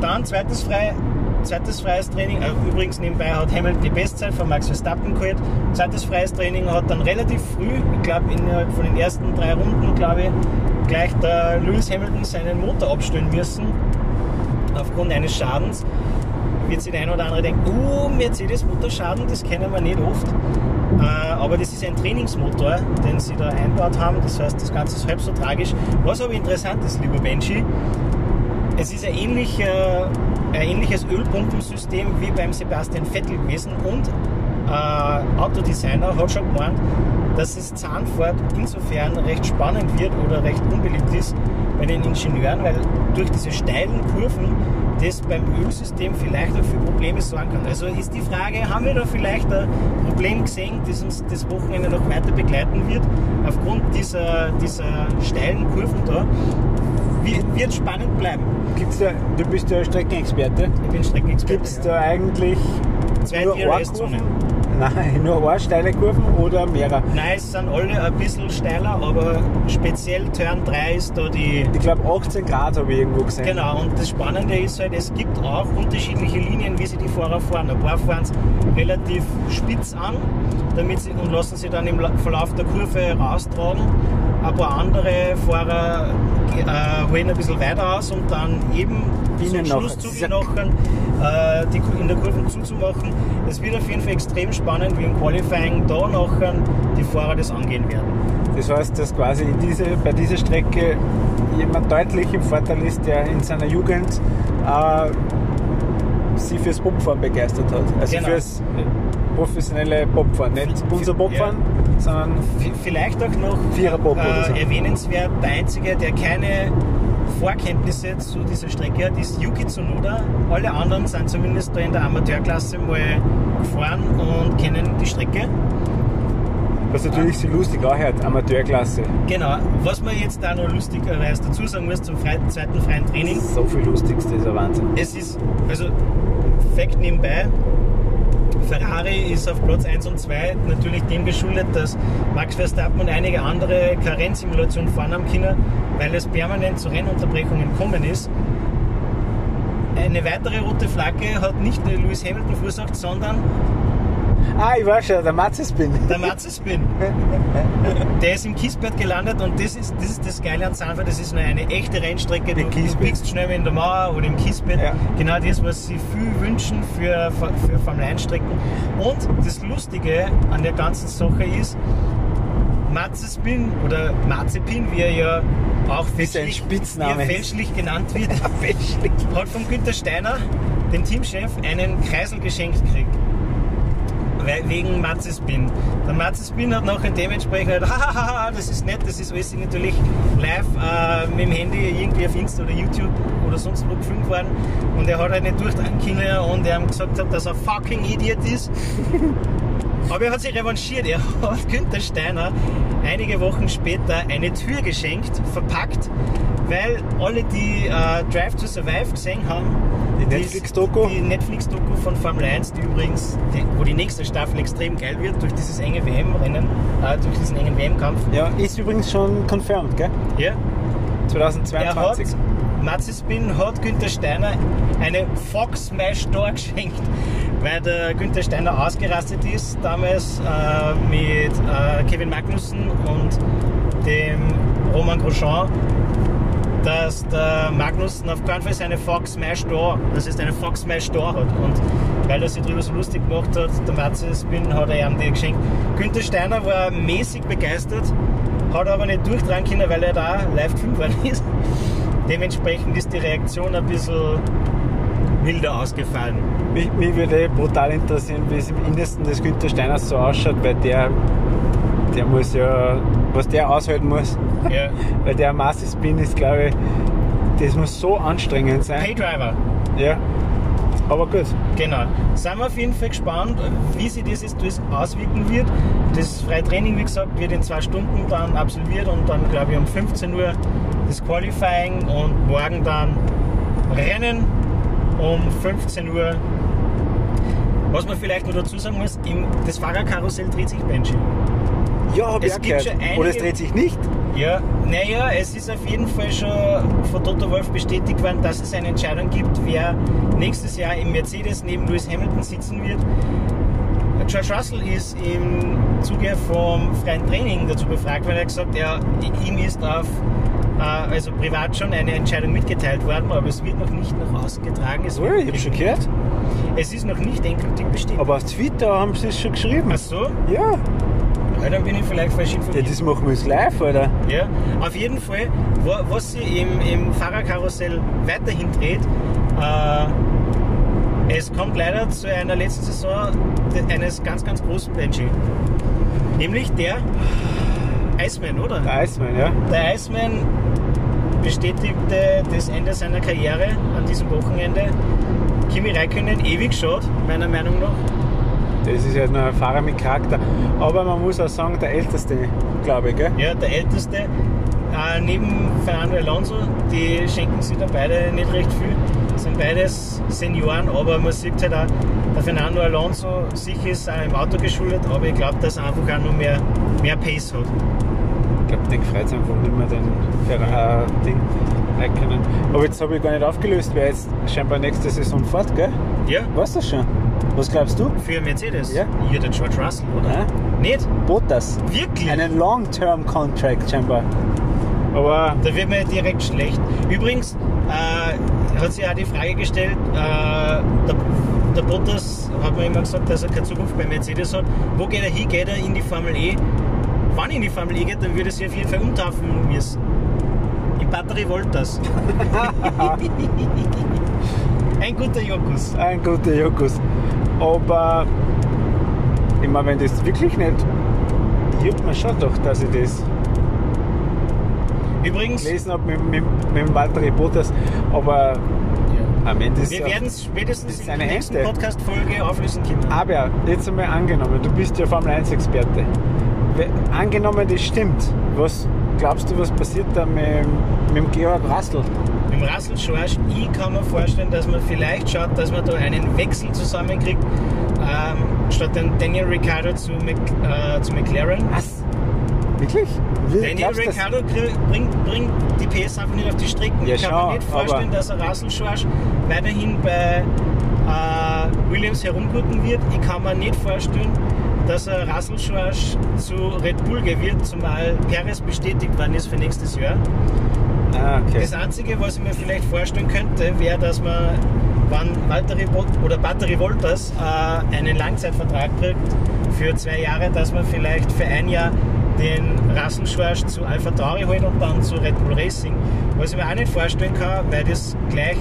Dann zweites, frei, zweites freies Training, äh, übrigens nebenbei hat Hamilton die Bestzeit von Max Verstappen geholt. Zweites freies Training hat dann relativ früh, ich glaube innerhalb von den ersten drei Runden, glaube ich, gleich der Lewis Hamilton seinen Motor abstellen müssen, aufgrund eines Schadens wird sich der eine oder andere denken, oh, Mercedes-Motorschaden, das kennen wir nicht oft. Äh, aber das ist ein Trainingsmotor, den sie da einbaut haben. Das heißt, das Ganze ist halb so tragisch. Was aber interessant ist, lieber Benji, es ist ein, ähnlicher, ein ähnliches Ölpumpensystem wie beim Sebastian Vettel gewesen und äh, Autodesigner hat schon gemeint, dass es Zahnfahrt insofern recht spannend wird oder recht unbeliebt ist bei den Ingenieuren, weil durch diese steilen Kurven das beim Ölsystem vielleicht auch für Probleme sorgen kann. Also ist die Frage, haben wir da vielleicht ein Problem gesehen, das uns das Wochenende noch weiter begleiten wird, aufgrund dieser, dieser steilen Kurven da? Wird, spannend bleiben. Gibt's da, du bist ja Streckenexperte. Ich bin Streckenexperte. Gibt es da eigentlich Zwei DRS-Zonen. Nein, nur eine steile Kurven oder mehrere? Nein, es sind alle ein bisschen steiler, aber speziell Turn 3 ist da die. Ich glaube 18 Grad habe ich irgendwo gesehen. Genau, und das Spannende ist halt, es gibt auch unterschiedliche Linien, wie sie die Fahrer fahren. Ein paar fahren es relativ spitz an damit sie, und lassen sie dann im La- Verlauf der Kurve raustragen. Ein paar andere Fahrer äh, holen ein bisschen weiter aus, um dann eben Innen zum. Schlusszug noch äh, die, in der Kurve zuzumachen. Es wird auf jeden Fall extrem spannend, wie im Qualifying da nachher die Fahrer das angehen werden. Das heißt, dass quasi in diese, bei dieser Strecke jemand deutlich im Vorteil ist, der in seiner Jugend äh, sich fürs Bobfahren begeistert hat. Also Genau. fürs professionelle Bobfahren. Nicht unser Bobfahren, sondern V- Vielleicht auch noch Viererbob oder so. äh, erwähnenswert, der Einzige, der keine Vorkenntnisse zu dieser Strecke hat, ist Yuki Tsunoda. Alle anderen sind zumindest da in der Amateurklasse mal gefahren und kennen die Strecke. was natürlich so lustig anhört, Amateurklasse. Genau. Was man jetzt da noch lustigerweise dazu sagen muss zum frei, zweiten freien Training, So viel Lustigste, ist ein Wahnsinn. es ist, also Fakt nebenbei, Ferrari ist auf Platz 1 und 2 natürlich dem geschuldet, dass Max Verstappen und einige andere keine Rennsimulationen fahren haben können, weil es permanent zu Rennunterbrechungen gekommen ist. Eine weitere rote Flagge hat nicht nur Lewis Hamilton verursacht, sondern Ah, ich weiß schon, der Matzespin. der Matzespin. Der ist im Kiesbett gelandet und das ist, das ist das Geile an Sanford, das ist eine, eine echte Rennstrecke. Du, du biegst schnell in der Mauer oder im Kiesbett. Ja. Genau das, was sie viel wünschen für, für Formel 1 Strecken. Und das Lustige an der ganzen Sache ist, Matzespin oder Mazepin, wie er ja auch fälschlich, fälschlich genannt wird, Fälschlich. hat von Günter Steiner, dem Teamchef, einen Kreisel geschenkt gekriegt. Wegen Matzespin. Der Matzespin hat nachher dementsprechend halt, hahaha, das ist nett, das ist alles natürlich live äh, mit dem Handy irgendwie auf Insta oder YouTube oder sonst wo gefilmt worden. Und er hat halt nicht durchdrehen können und er ihm gesagt hat, dass er fucking Idiot ist. Aber er hat sich revanchiert. Er hat Günther Steiner einige Wochen später eine Tür geschenkt, verpackt weil alle, die äh, Drive to Survive gesehen haben, Netflix-Doku? Die Netflix-Doku von Formel 1, die übrigens, die, wo die nächste Staffel extrem geil wird, durch dieses enge WM-Rennen, äh, durch diesen engen WM-Kampf. Ja, ist übrigens schon confirmed, gell? Ja. Er hat, 2022. Matze Spin hat Günther Steiner eine Fox Smash Door geschenkt, weil der Günther Steiner ausgerastet ist, damals äh, mit äh, Kevin Magnussen und dem Roman Grosjean, dass der Magnussen auf keinen Fall seine Fox Smash Door, das ist eine Fox Smash Door hat. Und weil er sich darüber so lustig gemacht hat, der Matze Spin hat er ihm die geschenkt. Günther Steiner war mäßig begeistert, hat aber nicht durchtragen können, weil er da live gefilmt worden ist. Dementsprechend ist die Reaktion ein bisschen wilder ausgefallen. Mich, mich würde eh brutal interessieren, wie es im Innersten des Günther Steiners so ausschaut, weil der, der muss ja, was der aushalten muss, Ja. weil der Master Spin ist, glaube ich, das muss so anstrengend sein. Paydriver, Ja. Aber gut. genau. Sind wir auf jeden Fall gespannt, wie sich das jetzt alles auswirken wird. Das freie Training, wie gesagt, wird in zwei Stunden dann absolviert und dann, glaube ich, um 15 Uhr das Qualifying und morgen dann Rennen um 15 Uhr. Was man vielleicht noch dazu sagen muss, das Fahrerkarussell dreht sich Benji. Ja, Es gibt schon einige- Oder es dreht sich nicht. Ja, naja, es ist auf jeden Fall schon von Toto Wolf bestätigt worden, dass es eine Entscheidung gibt, wer nächstes Jahr im Mercedes neben Lewis Hamilton sitzen wird. George Russell ist im Zuge vom freien Training dazu befragt, weil er gesagt hat, er, ihm ist auf, äh, also privat schon eine Entscheidung mitgeteilt worden, aber es wird noch nicht nach außen getragen. Es, wird ich habe schon gehört. es ist noch nicht endgültig bestätigt. Aber auf Twitter haben sie es schon geschrieben. Ach so, Ja. Ja, dann bin ich vielleicht falsch ja, informiert. das machen wir jetzt live, oder? Ja, auf jeden Fall, wa- was sich im, im Fahrerkarussell weiterhin dreht, äh, es kommt leider zu einer letzten Saison eines ganz, ganz großen Benji. Nämlich der Iceman, oder? Der Eismann, ja. Der Iceman bestätigte das Ende seiner Karriere an diesem Wochenende. Kimi Räikkönen ewig schade, meiner Meinung nach. Das ist ja nur ein Fahrer mit Charakter. Aber man muss auch sagen, der Älteste, glaube ich, gell? Ja, der Älteste. Äh, neben Fernando Alonso, die schenken sich da beide nicht recht viel. Sind beides Senioren, aber man sieht halt auch, der Fernando Alonso sich ist auch im Auto geschuldet, aber ich glaube, dass er einfach auch noch mehr, mehr Pace hat. Ich glaube, den freut es einfach nicht mehr, den Ferra- äh. Aber jetzt habe ich gar nicht aufgelöst, wer jetzt scheinbar nächste Saison fährt, gell? Ja, Weißt du das schon? Was glaubst du? für Mercedes. Ja. Hier der George Russell, oder? Ja? Nicht? Bottas. Wirklich? Einen Long-Term-Contract scheinbar. Aber Da wird mir direkt schlecht. Übrigens äh, hat sich auch die Frage gestellt, äh, der, der Bottas hat mir immer gesagt, dass er keine Zukunft bei Mercedes hat. Wo geht er hin? Geht er in die Formel E? Wann in die Formel E geht, dann würde sich auf jeden Fall umtaufen müssen. In Batterie Voltas. Ein guter Jokus. ein guter Jokus. Aber meine, wenn das wirklich nicht. juckt mir schon doch, dass ich das Übrigens, gelesen habe mit, mit, mit dem Walter Bottas. Aber am Ende ist wir es werden es spätestens ist in eine der nächsten. Podcast-Folge auflösen können. Aber jetzt einmal angenommen, du bist ja Formel 1 Experte. We- Angenommen, das stimmt. Was glaubst du, was passiert da mit, mit dem Georg Rassel? Im Russell Schorsch, ich kann mir vorstellen, dass man vielleicht schaut, dass man da einen Wechsel zusammenkriegt, ähm, statt den Daniel Ricciardo zu, Mc, äh, zu McLaren. Was? Wirklich? Wie Daniel? Ricciardo bringt, bringt die PS einfach nicht auf die Strecken. Ja, ich kann schon, mir nicht vorstellen, dass ein Russell Schorsch weiterhin bei äh, Williams herumgurten wird. Ich kann mir nicht vorstellen, dass ein Russell Schorsch zu Red Bull wird, zumal Perez bestätigt worden ist für nächstes Jahr. Ah, okay. Das Einzige, was ich mir vielleicht vorstellen könnte, wäre, dass man, wenn Valtteri oder Battery Voltas äh, einen Langzeitvertrag kriegt für zwei Jahre, dass man vielleicht für ein Jahr den Russell Schwarz zu Alpha Tauri holt und dann zu Red Bull Racing. Was ich mir auch nicht vorstellen kann, weil das gleich,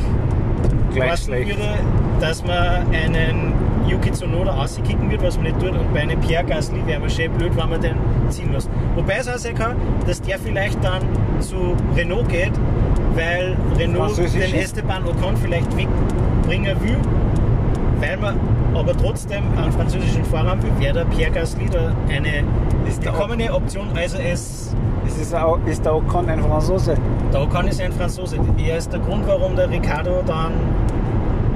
Gleich würde, dass man einen Yuki Tsunoda auskicken wird, was man nicht tut. Und bei einem Pierre Gasly wäre man schön blöd, wenn man den ziehen lässt. Wobei es auch sein kann, dass der vielleicht dann zu Renault geht, weil Renault den? Esteban Ocon vielleicht wegbringen will, weil man aber trotzdem einen französischen Fahrer haben will, wäre der Pierre Gasly da eine willkommene Option. Also es Es ist, auch, ist der Ocon ein Franzose? Der Ocon ist ein Franzose. Er ist der Grund, warum der Ricardo dann,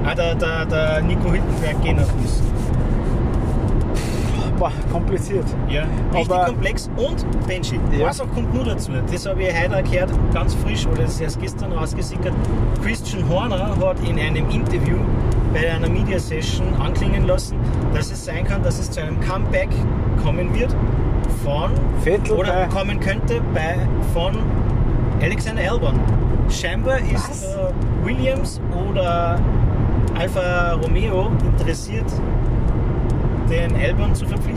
ah, der, der, der Nico Hülkenberg gehen hat müssen. Boah, kompliziert. Ja, richtig Aber- komplex. Und Benji, Ja. was auch kommt nur dazu? Das habe ich heute gehört, ganz frisch, oder das ist erst gestern rausgesickert. Christian Horner hat in einem Interview bei einer Media Session anklingen lassen, dass es sein kann, dass es zu einem Comeback kommen wird von Vettel oder kommen könnte bei von Alexander Albon. Scheinbar ist äh, Williams oder Alfa Romeo interessiert, den Albon zu verpflichten.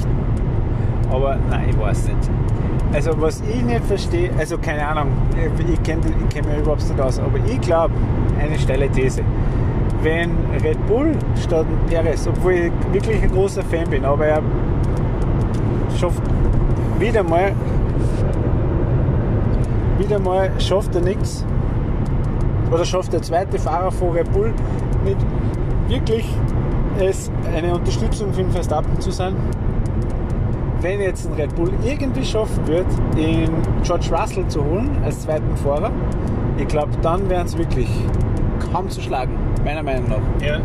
Aber nein, ich weiß nicht. Also was ich nicht verstehe, also keine Ahnung, ich kenne ich kenn mich überhaupt nicht aus, aber ich glaube, eine steile These. Wenn Red Bull statt Perez, obwohl ich wirklich ein großer Fan bin, aber er schafft wieder mal, wieder mal schafft er nichts. Oder schafft der zweite Fahrer von Red Bull nicht wirklich es eine Unterstützung für den Verstappen zu sein? Wenn jetzt ein Red Bull irgendwie schaffen wird, den George Russell zu holen als zweiten Fahrer, ich glaube, dann wären es wirklich kaum zu schlagen, meiner Meinung nach. Ja.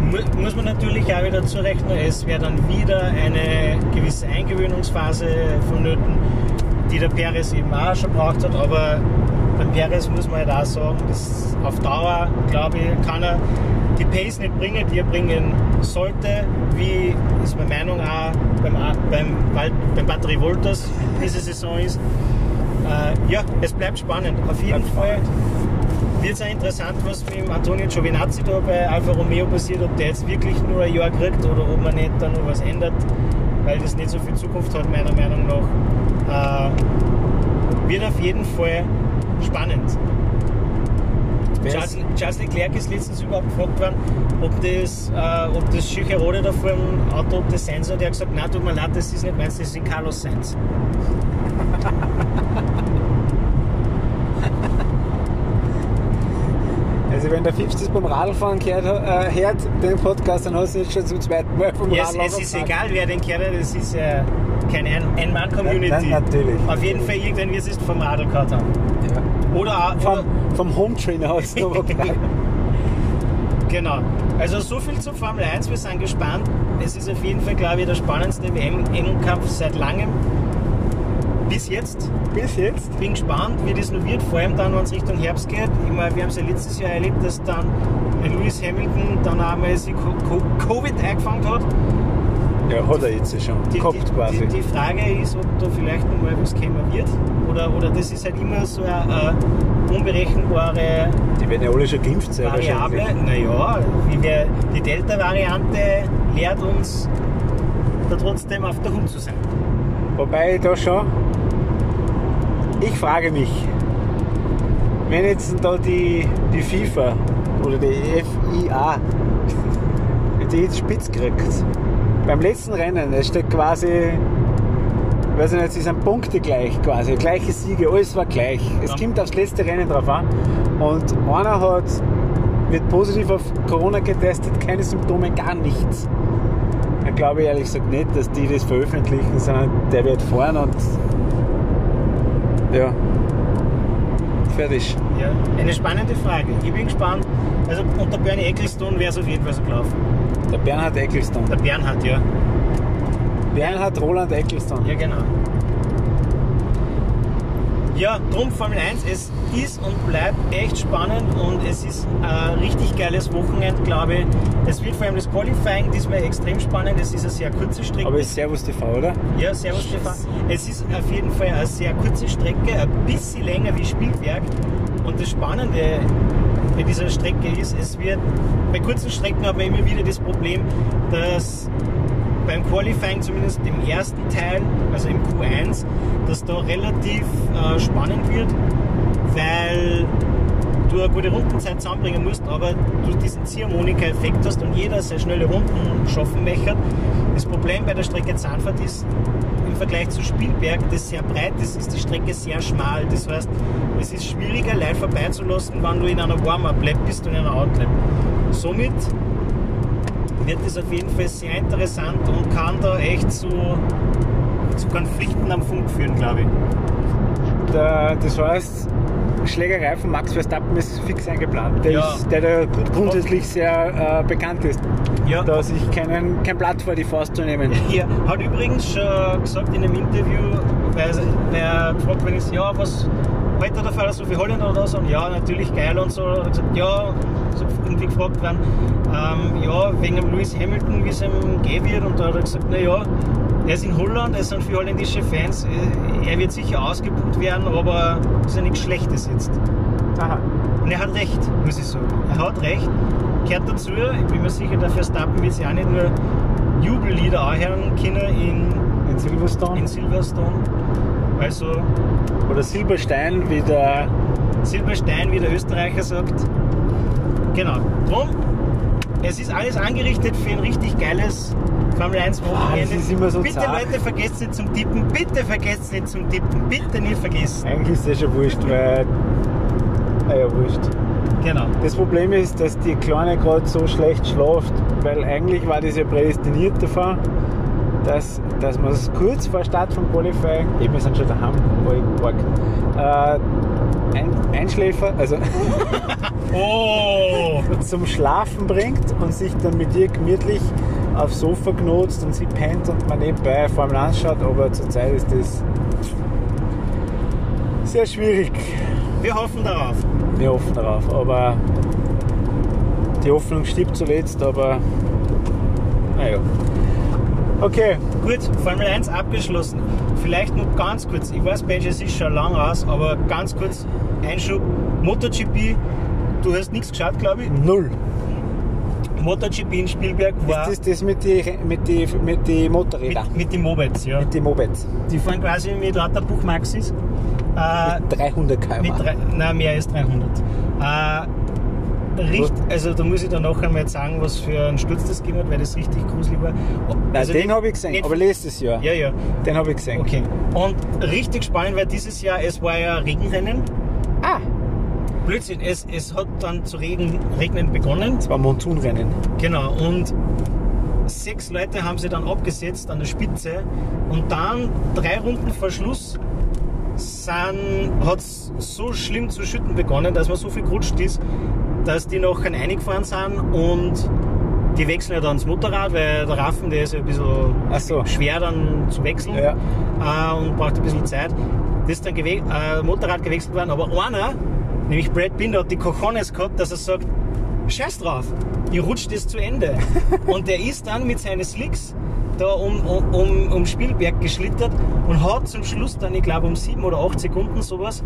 Mu- Muss man natürlich auch wieder zurechnen, es wäre dann wieder eine gewisse Eingewöhnungsphase vonnöten, die der Perez eben auch schon braucht hat, aber beim Perez muss man halt auch sagen, dass auf Dauer, glaube ich, kann er die Pace nicht bringen, die er bringen sollte, wie ist meine Meinung auch beim, beim, beim Batterie Voltas diese Saison ist. Äh, ja, es bleibt spannend. Auf jeden Bleibt Fall wird es auch interessant, was mit dem Antonio Giovinazzi da bei Alfa Romeo passiert, ob der jetzt wirklich nur ein Jahr kriegt oder ob man nicht da noch was ändert, weil das nicht so viel Zukunft hat, meiner Meinung nach. Äh, wird auf jeden Fall spannend. Charles, Leclerc ist letztens überhaupt gefragt worden, ob das, äh, ob das Schücherode da vor dem Auto, ob das sein soll. Der hat gesagt, nein, tut mir leid, das ist nicht meins, das ist Carlos Sainz. Also wenn der Fips das beim Radfahren gehört, äh, hört, den Podcast, dann hast du jetzt schon zum zweiten Mal vom Ja, es, Radl es ist runtergefahren. egal, wer den kennt, das ist ja keine Ein- Ein-Mann-Community. Na- natürlich. Auf jeden Fall irgendwann wird es vom Radl gehabt haben. Oder, auch- Vom, oder vom Home Trainer gefragt. genau. Also so viel zur Formel 1, wir sind gespannt. Es ist auf jeden Fall, glaube ich, der spannendste WM-Kampf seit langem. Bis jetzt. Bis jetzt. Bin gespannt, wie das noch wird, vor allem dann, wenn es Richtung Herbst geht. Ich meine, wir haben es ja letztes Jahr erlebt, dass dann Lewis Hamilton dann einmal sich Co- Co- Covid eingefangen hat. Ja, hat er jetzt schon. Die, Gehabt quasi. Die, die Frage ist, ob da vielleicht noch mal was kommen wird. Oder, oder das ist halt immer so eine äh, unberechenbare Die werden ja alle schon geimpft sein Variable. Naja, wir, die Delta-Variante lehrt uns da trotzdem auf der Hut zu sein. Wobei da schon, ich frage mich, wenn jetzt da die, die FIFA oder die FIA die spitz kriegt, beim letzten Rennen, es steht quasi, weiß ich nicht, es sind Punkte gleich quasi, gleiche Siege, alles war gleich. Es Ja. kommt aufs letzte Rennen drauf an und einer hat, wird positiv auf Corona getestet, keine Symptome, gar nichts. Da glaube ich ehrlich gesagt nicht, dass die das veröffentlichen, sondern der wird fahren und ja, fertig. Ja, eine spannende Frage. Ich bin gespannt. Also unter Bernie Ecclestone wäre es auf jeden Fall so gelaufen. Der Bernhard Ecclestone. Der Bernhard, ja. Bernhard Roland Ecclestone. Ja, genau. Ja, drum Formel 1, es ist und bleibt echt spannend und es ist ein richtig geiles Wochenende, glaube ich. Es wird vor allem das Qualifying diesmal extrem spannend. Es ist eine sehr kurze Strecke. Aber ist Servus TV, oder? Ja, Servus Stefan. Es ist auf jeden Fall eine sehr kurze Strecke, ein bisschen länger wie Spielberg. Und das Spannende bei dieser Strecke ist, es wird, bei kurzen Strecken hat man immer wieder das Problem, dass beim Qualifying, zumindest im ersten Teil, also im Q1, dass da relativ äh, spannend wird, weil du eine gute Rundenzeit zusammenbringen musst, aber du diesen Ziehharmonika-Effekt hast und jeder sehr schnelle Runden schaffen möchte. Das Problem bei der Strecke Zahnfahrt ist, im Vergleich zu Spielberg, das sehr breit ist, ist die Strecke sehr schmal. Das heißt, es ist schwieriger, live vorbeizulassen, wenn du in einer Warm-Up-Lap bist und in einer Out-Lap. Somit wird es auf jeden Fall sehr interessant und kann da echt zu, zu Konflikten am Funk führen, glaube ich. äh, das heißt, Schlägerei von Max Verstappen ist fix eingeplant. Der, Ja. ist, der, der grundsätzlich sehr äh, bekannt ist, Ja. da sich keinen, kein Blatt vor die Faust zu nehmen. Ja, hat übrigens schon gesagt in einem Interview, weil weil er gefragt worden ist, ja, was heute der Fall so für Holländer oder so? Und ja, natürlich geil und so. Hat gesagt, ja, so irgendwie gefragt worden, ähm, ja, wegen dem Lewis Hamilton, wie es ihm gehen wird. Und da hat er gesagt, naja, er ist in Holland, er sind viele holländische Fans, äh, er wird sicher ausgebucht werden, aber ist ja nichts Schlechtes jetzt. Aha. Und er hat recht, muss ich sagen. Er hat recht. Gehört dazu, ich bin mir sicher, der Verstappen wird sich auch nicht nur Jubellieder anhören können in, In Silverstone. in Silverstone. Also Oder Silberstein, wie der. Silberstein, wie der Österreicher sagt. Genau. Drum, es ist alles angerichtet für ein richtig geiles Formel 1 Wochenende. das ist immer so Bitte zart. Leute, vergesst nicht zum Tippen. Bitte vergesst nicht zum Tippen. Bitte nicht vergessen. Eigentlich ist das schon wurscht, weil. Ah ja, wurscht. Genau. Das Problem ist, dass die Kleine gerade so schlecht schläft, weil eigentlich war das ja prädestiniert davon, dass, dass man es kurz vor Start vom Qualifying, eben wir sind schon daheim, wo ich park, äh, ein, Einschläfer, also Oh! zum Schlafen bringt und sich dann mit ihr gemütlich aufs Sofa genutzt und sie pennt und man nebenbei Formel 1 schaut, aber zurzeit ist das sehr schwierig. Wir hoffen darauf. Wir hoffen darauf, aber die Hoffnung stirbt zuletzt, aber naja. Okay, Gut, Formel 1 abgeschlossen. Vielleicht noch ganz kurz, ich weiß, Benji, es ist schon lang aus, aber ganz kurz Einschub. MotoGP, du hast nichts geschaut, glaube ich. null. MotoGP in Spielberg war Ist das das mit den mit die, mit die Motorrädern? mit, mit den Mopeds, ja. Mit den Mopeds? Die fahren quasi mit lauter Buchmaxis. Äh, 300 km. mit drei, nein, mehr als 300. Äh, richt, also da muss ich dann noch einmal sagen, was für ein Sturz das gegeben hat, weil das richtig gruselig war. Nein, Also den nicht- habe ich gesehen, nicht- aber letztes Jahr. Ja, ja. Den habe ich gesehen. Okay. Und richtig spannend war dieses Jahr, es war ja Regenrennen. Blödsinn, es, es hat dann zu regen, regnen begonnen. das war Montunrennen. Genau, und sechs Leute haben sie dann abgesetzt an der Spitze. Und dann, drei Runden vor Schluss, hat es so schlimm zu schütten begonnen, dass man so viel gerutscht ist, dass die noch kein eingefahren sind und die wechseln ja dann das Motorrad, weil der Raffen, der ist ja ein bisschen so. schwer dann zu wechseln Ja. äh, und braucht ein bisschen Zeit. Das ist dann gewe äh, Motorrad gewechselt worden, aber einer, nämlich Brad Binder, hat die Cojones gehabt, dass er sagt, scheiß drauf, ihr rutscht es zu Ende. und der ist dann mit seinen Slicks da um, um, um, um Spielberg geschlittert und hat zum Schluss dann, ich glaube um sieben oder acht Sekunden sowas,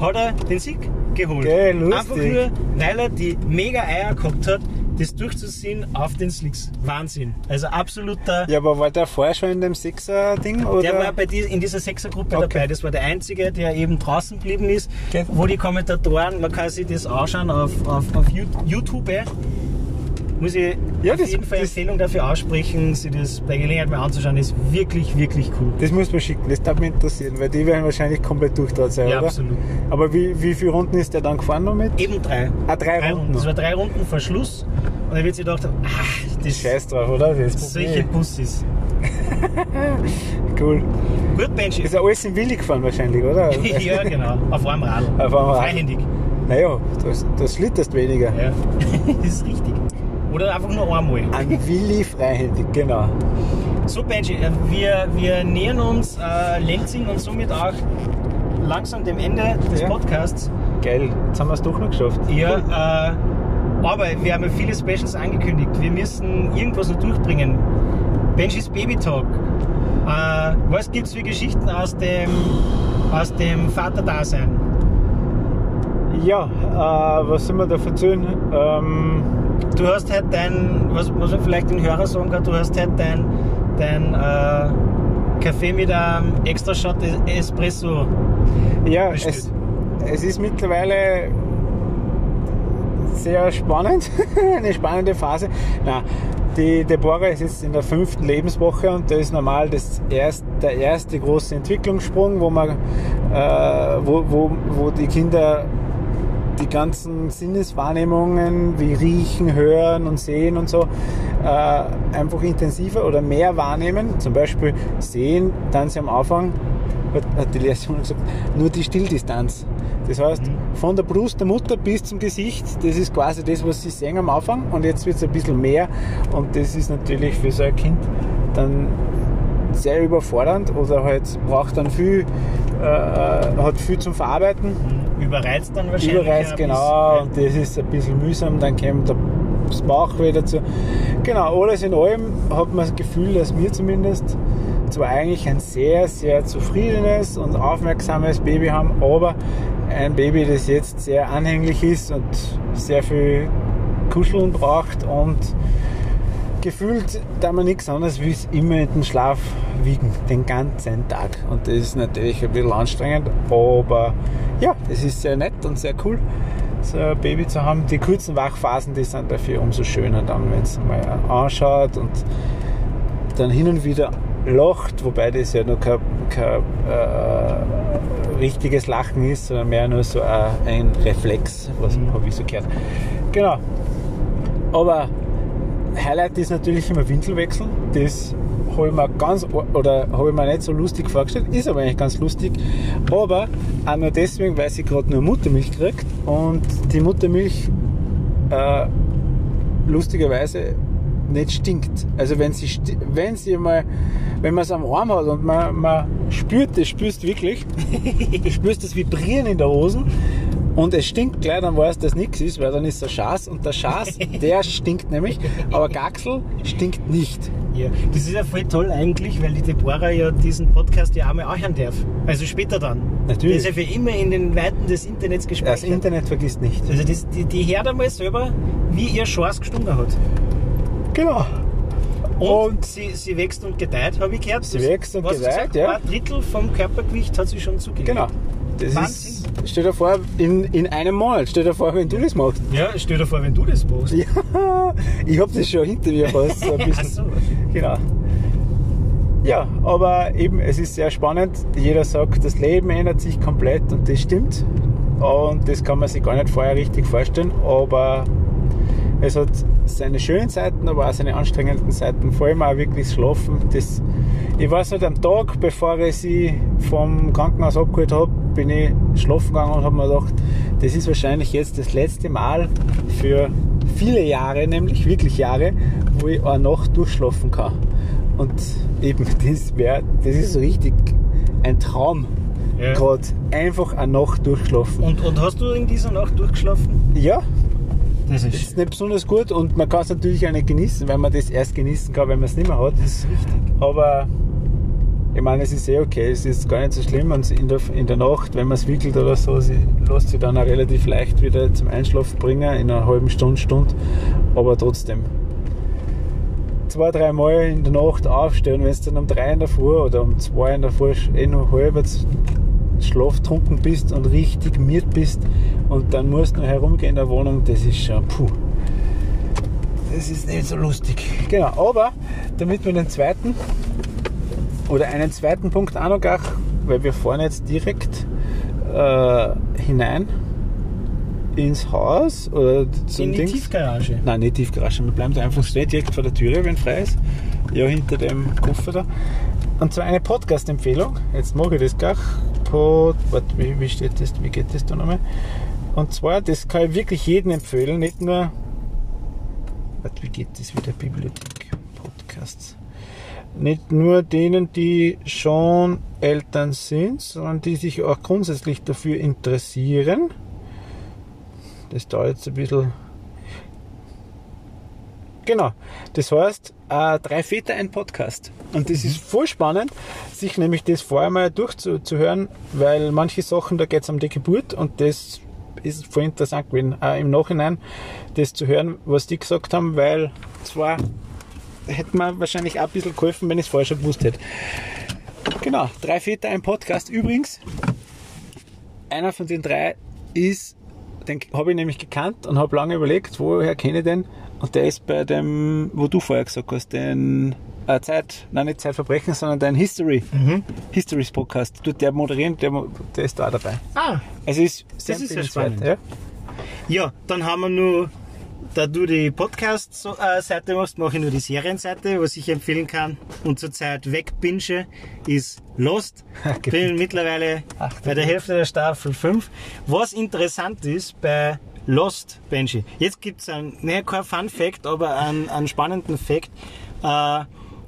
hat er den Sieg geholt. Geil, lustig. Einfach nur, weil er die mega Eier gehabt hat, das durchzuziehen auf den Slicks. Wahnsinn. Also absoluter... Ja, aber war der vorher schon in dem Sechser-Ding? Der war bei die, in dieser Sechsergruppe Okay. dabei. Das war der Einzige, der eben draußen geblieben ist, Okay. wo die Kommentatoren, man kann sich das anschauen auf, auf, auf You- YouTube. Muss ich Ja, auf das- jeden Fall das- Empfehlung dafür aussprechen, sich das bei Gelegenheit mal anzuschauen. ist wirklich, wirklich cool. Das muss man schicken, das darf mich interessieren, weil die werden wahrscheinlich komplett durchdreht sein, Ja, oder? absolut. Aber wie, wie viele Runden ist der dann gefahren noch mit? Eben drei. Ah, drei Runden Das noch. war drei Runden vor Schluss. Und er wird sich gedacht, ach, das Scheiß drauf, oder? Das ist solche Bussis. cool. Gut, Benji. Ist ja alles in Willi gefahren wahrscheinlich, oder? ja, genau. Auf einem Radl. Auf einem Radl. Freihändig. Naja, das, das schlitterst weniger. Ja. das ist richtig. Oder einfach nur einmal. An Willi freihändig, genau. So, Benji, äh, wir, wir nähern uns äh, Lenzing und somit auch langsam dem Ende des Ja. Podcasts. Geil, jetzt haben wir es doch noch geschafft. Ja, äh, aber wir haben ja viele Specials angekündigt. Wir müssen irgendwas noch durchbringen. Benjis Baby Talk. Äh, was gibt es für Geschichten aus dem, aus dem Vaterdasein? Ja, äh, was soll man da erzählen? Ähm, Du hast halt dein, was, was man vielleicht den Hörer sagen kann, du hast halt dein, dein äh, Kaffee mit einem extra Shot Espresso. ja, es, es ist mittlerweile sehr spannend, eine spannende Phase. Na, die Deborah ist jetzt in der fünften Lebenswoche und da ist normal das erst, der erste große Entwicklungssprung, wo man, äh, wo, wo, wo die Kinder die ganzen Sinneswahrnehmungen wie Riechen, Hören und Sehen und so äh, einfach intensiver oder mehr wahrnehmen. Zum Beispiel Sehen, dann sie am Anfang hat, die Lehrperson gesagt, nur die Stilldistanz. Das heißt, von der Brust der Mutter bis zum Gesicht, das ist quasi das, was sie sehen am Anfang und jetzt wird es ein bisschen mehr und das ist natürlich für so ein Kind dann sehr überfordernd oder halt braucht dann viel, äh, hat viel zum Verarbeiten. Überreizt dann wahrscheinlich. Überreizt, genau, und das ist ein bisschen mühsam, dann kommt der- das Bauchweh dazu. Genau, alles in allem hat man das Gefühl, dass wir zumindest zwar eigentlich ein sehr, sehr zufriedenes und aufmerksames Baby haben, aber ein Baby, das jetzt sehr anhänglich ist und sehr viel Kuscheln braucht und gefühlt da man nichts anderes wie es immer in den Schlaf wiegen, den ganzen Tag. Und das ist natürlich ein bisschen anstrengend, aber ja, es ist sehr nett und sehr cool, so ein Baby zu haben. Die kurzen Wachphasen, die sind dafür umso schöner dann, wenn es mal anschaut und dann hin und wieder lacht, wobei das ja noch kein, kein äh, richtiges Lachen ist, sondern mehr nur so ein, ein Reflex, was habe ich so gehört. Genau. Aber Highlight ist natürlich immer Windelwechsel. Das habe ich mir ganz oder habe ich mir nicht so lustig vorgestellt, ist aber eigentlich ganz lustig. Aber auch nur deswegen, weil sie gerade nur Muttermilch kriegt und die Muttermilch äh, lustigerweise nicht stinkt. Also wenn sie wenn sie mal wenn man es am Arm hat und man, man spürt das, spürst wirklich, spürst das Vibrieren in der Hosen und es stinkt gleich, dann weißt du, dass nichts ist, weil dann ist der Schaß und der Schaß, der stinkt nämlich, aber Gaxel stinkt nicht. Ja, das ist ja voll toll eigentlich, weil die Deborah ja diesen Podcast ja auch mal anhören darf. Also später dann. Natürlich. Der ist ja für immer in den Weiten des Internets Das gespeichert. Internet vergisst nicht. also das, die, die hört einmal selber, wie ihr Chance gestunken hat. Genau. Und, Und sie, sie wächst und gedeiht, habe ich gehört. Sie Das- wächst und gedeiht, gesagt? ja. Ein Drittel vom Körpergewicht hat sie schon zugelegt. genau. Das Wahnsinn. ist, stell dir vor, in, in einem Monat, stell dir vor, wenn du das machst. Ja, stell dir vor, wenn du das machst. Ja, ich habe das schon hinter mir fast so ein bisschen. so. Genau. Ja, aber eben, es ist sehr spannend. Jeder sagt, das Leben ändert sich komplett und das stimmt. Und das kann man sich gar nicht vorher richtig vorstellen. Aber es hat seine schönen Seiten, aber auch seine anstrengenden Seiten. Vor allem auch wirklich das Schlafen. Das, ich weiß nicht, am Tag, bevor ich sie vom Krankenhaus abgeholt habe, bin ich schlafen gegangen und habe mir gedacht, das ist wahrscheinlich jetzt das letzte Mal für viele Jahre, nämlich wirklich Jahre, wo ich eine Nacht durchschlafen kann. Und eben, das, wär, das ist so richtig ein Traum. Ja. Gerade einfach eine Nacht durchschlafen. Und, und hast du in dieser Nacht durchgeschlafen? Ja, Das das ist nicht besonders gut und man kann es natürlich auch nicht genießen, weil man das erst genießen kann, wenn man es nicht mehr hat. Das ist richtig. Aber ich meine, es ist eh okay, es ist gar nicht so schlimm und in der, in der Nacht, wenn man es wickelt oder so, sie lässt sich dann auch relativ leicht wieder zum Einschlafen bringen, in einer halben Stunde, Stunde. Aber trotzdem, zwei, drei Mal in der Nacht aufstehen, wenn du dann um drei in der Früh oder um zwei in der Früh eh noch halb schlaftrunken bist und richtig miert bist und dann musst du noch herumgehen in der Wohnung, das ist schon, puh. Das ist nicht so lustig. Genau, aber damit wir den zweiten oder einen zweiten Punkt auch noch gleich, weil wir fahren jetzt direkt äh, hinein ins Haus oder zum In die Dings. Tiefgarage. Nein, nicht Tiefgarage. Wir bleiben da einfach straight direkt vor der Türe, wenn frei ist. Ja, hinter dem Koffer da. Und zwar eine Podcast-Empfehlung. Jetzt mache ich das gleich. Pod, warte, wie, wie steht das? Wie geht das da nochmal? Und zwar, das kann ich wirklich jedem empfehlen, nicht nur. Warte, wie geht das wieder? Bibliothek, Podcasts. Nicht nur denen, die schon Eltern sind, sondern die sich auch grundsätzlich dafür interessieren. Das dauert jetzt ein bisschen. Genau. Das heißt, äh, drei Väter ein Podcast. Und das ist voll spannend, sich nämlich das vorher mal durchzuhören, weil manche Sachen, da geht es um die Geburt und das ist voll interessant gewesen, äh, im Nachhinein das zu hören, was die gesagt haben, weil zwar hätte mir wahrscheinlich auch ein bisschen geholfen, wenn ich es vorher schon gewusst hätte. Genau, drei Väter ein Podcast. Übrigens, einer von den drei ist, den habe ich nämlich gekannt und habe lange überlegt, woher kenne ich den? Und der ist bei dem, wo du vorher gesagt hast, den äh, Zeit, nein nicht Zeitverbrechen, sondern dein History, Histories Podcast. Tut der moderieren, der, der ist da dabei. Ah, Also ist sehr Das ist empfehlenswert, spannend. ja. ja, dann haben wir nur da du die Podcast-Seite machst, mache ich nur die Serienseite, was ich empfehlen kann und zurzeit wegbinge, ist Lost. Bin mittlerweile bei der Hälfte der Staffel 5. Was interessant ist bei Lost, Benji, jetzt gibt's ein, ne, kein Fun Fact, aber einen, einen spannenden Fact. Äh,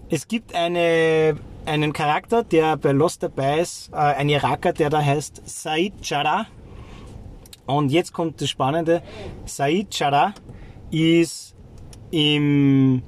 es gibt eine, einen Charakter, der bei Lost dabei ist, äh, ein Iraker, der da heißt Said Chara. Und jetzt kommt das Spannende. Said Chara ist im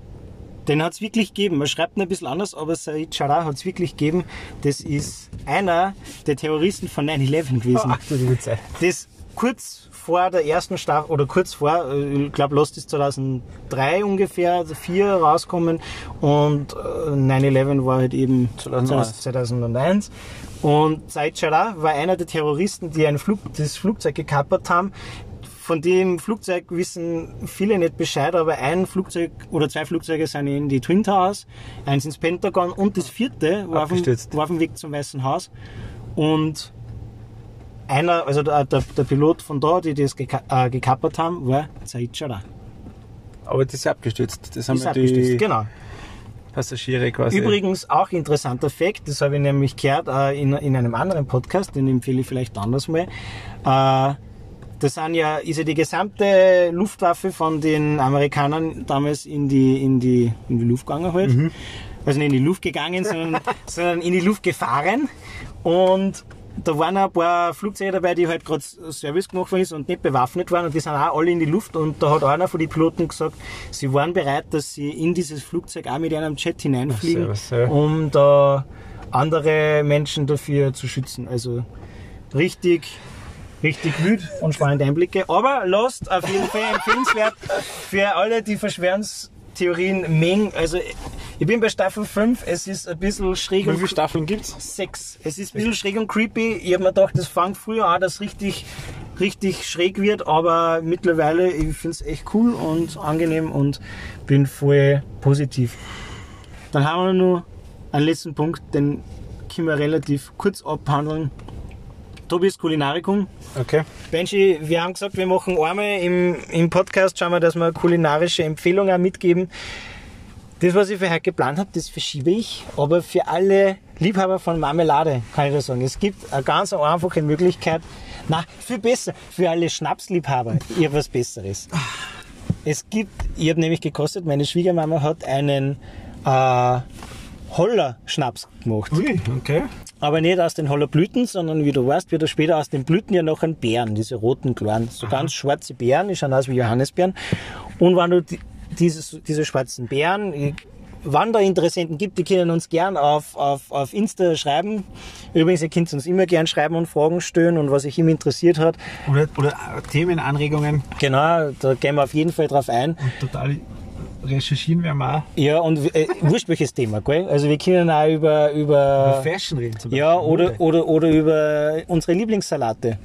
den hat es wirklich gegeben. Man schreibt ihn ein bisschen anders, aber Said Chara hat es wirklich gegeben. Das ist einer der Terroristen von 9-11 gewesen. Ach, du liebe Zeit. Das kurz vor der ersten Staffel, oder kurz vor, äh, ich glaube Lost ist 2003 ungefähr, also 4 rauskommen und äh, 9-11 war halt eben 2001. 2001. Und Said Chara war einer der Terroristen, die ein Flug, das Flugzeug gekappert haben. Von dem Flugzeug wissen viele nicht Bescheid, aber ein Flugzeug oder zwei Flugzeuge sind in die Twin Towers, eins ins Pentagon und das vierte war auf, war auf dem Weg zum Weißen Haus. Und einer, also der, der, der Pilot von da, die das geka äh, gekappert haben, war Said Chara. Aber das ist abgestürzt. Das haben Ist abgestürzt, genau. Passagiere quasi. Übrigens auch interessanter Fakt, das habe ich nämlich gehört äh, in, in einem anderen Podcast, den empfehle ich vielleicht anders mal. Äh, das sind ja, ist ja die gesamte Luftwaffe von den Amerikanern damals in die, in die, in die Luft gegangen halt. Also nicht in die Luft gegangen, sondern, sondern in die Luft gefahren. Und da waren ein paar Flugzeuge dabei, die halt gerade Service gemacht worden ist und nicht bewaffnet waren und die sind auch alle in die Luft und da hat einer von den Piloten gesagt, sie waren bereit, dass sie in dieses Flugzeug auch mit einem Jet hineinfliegen, um da andere Menschen dafür zu schützen. Also richtig, richtig wild und spannende Einblicke. Aber Lost auf jeden Fall empfehlenswert für alle, die Verschwörungstheorien mengen. Also ich bin bei Staffel 5, es ist ein bisschen schräg Wie und viele Staffeln gibt's? sechs. Es ist ein bisschen schräg und creepy. Ich habe mir gedacht, das fängt früher an, dass richtig, richtig schräg wird, aber mittlerweile, ich finde es echt cool und angenehm und bin voll positiv. Dann haben wir noch einen letzten Punkt, den können wir relativ kurz abhandeln. Tobias Kulinarikum. Okay. Benji, wir haben gesagt, wir machen einmal im, im Podcast, schauen wir, dass wir kulinarische Empfehlungen auch mitgeben. Das, was ich für heute geplant habe, das verschiebe ich. Aber für alle Liebhaber von Marmelade kann ich das sagen. Es gibt eine ganz einfache Möglichkeit. Na, viel besser. Für alle Schnapsliebhaber, habe was Besseres. Es gibt, ich habe nämlich gekostet, meine Schwiegermama hat einen äh, Holler-Schnaps gemacht. Ui, okay. Aber nicht aus den Hollerblüten, sondern wie du weißt, wird er später aus den Blüten ja noch ein Beeren, diese roten kleinen, so ganz schwarze Beeren, die schauen aus wie Johannisbeeren. Und wenn du die, dieses, diese schwarzen Beeren, ich- wann da Interessenten gibt, die können uns gern auf, auf, auf Insta schreiben. Übrigens, ihr könnt uns immer gern schreiben und Fragen stellen und was euch immer interessiert hat. Oder, oder Themenanregungen. Genau, da gehen wir auf jeden Fall drauf ein. Total recherchieren wir mal. Ja, und äh, wurscht welches Thema, gell? Also wir können auch über, über, Über Fashion reden zum Beispiel. Ja, oder, oder, oder über unsere Lieblingssalate.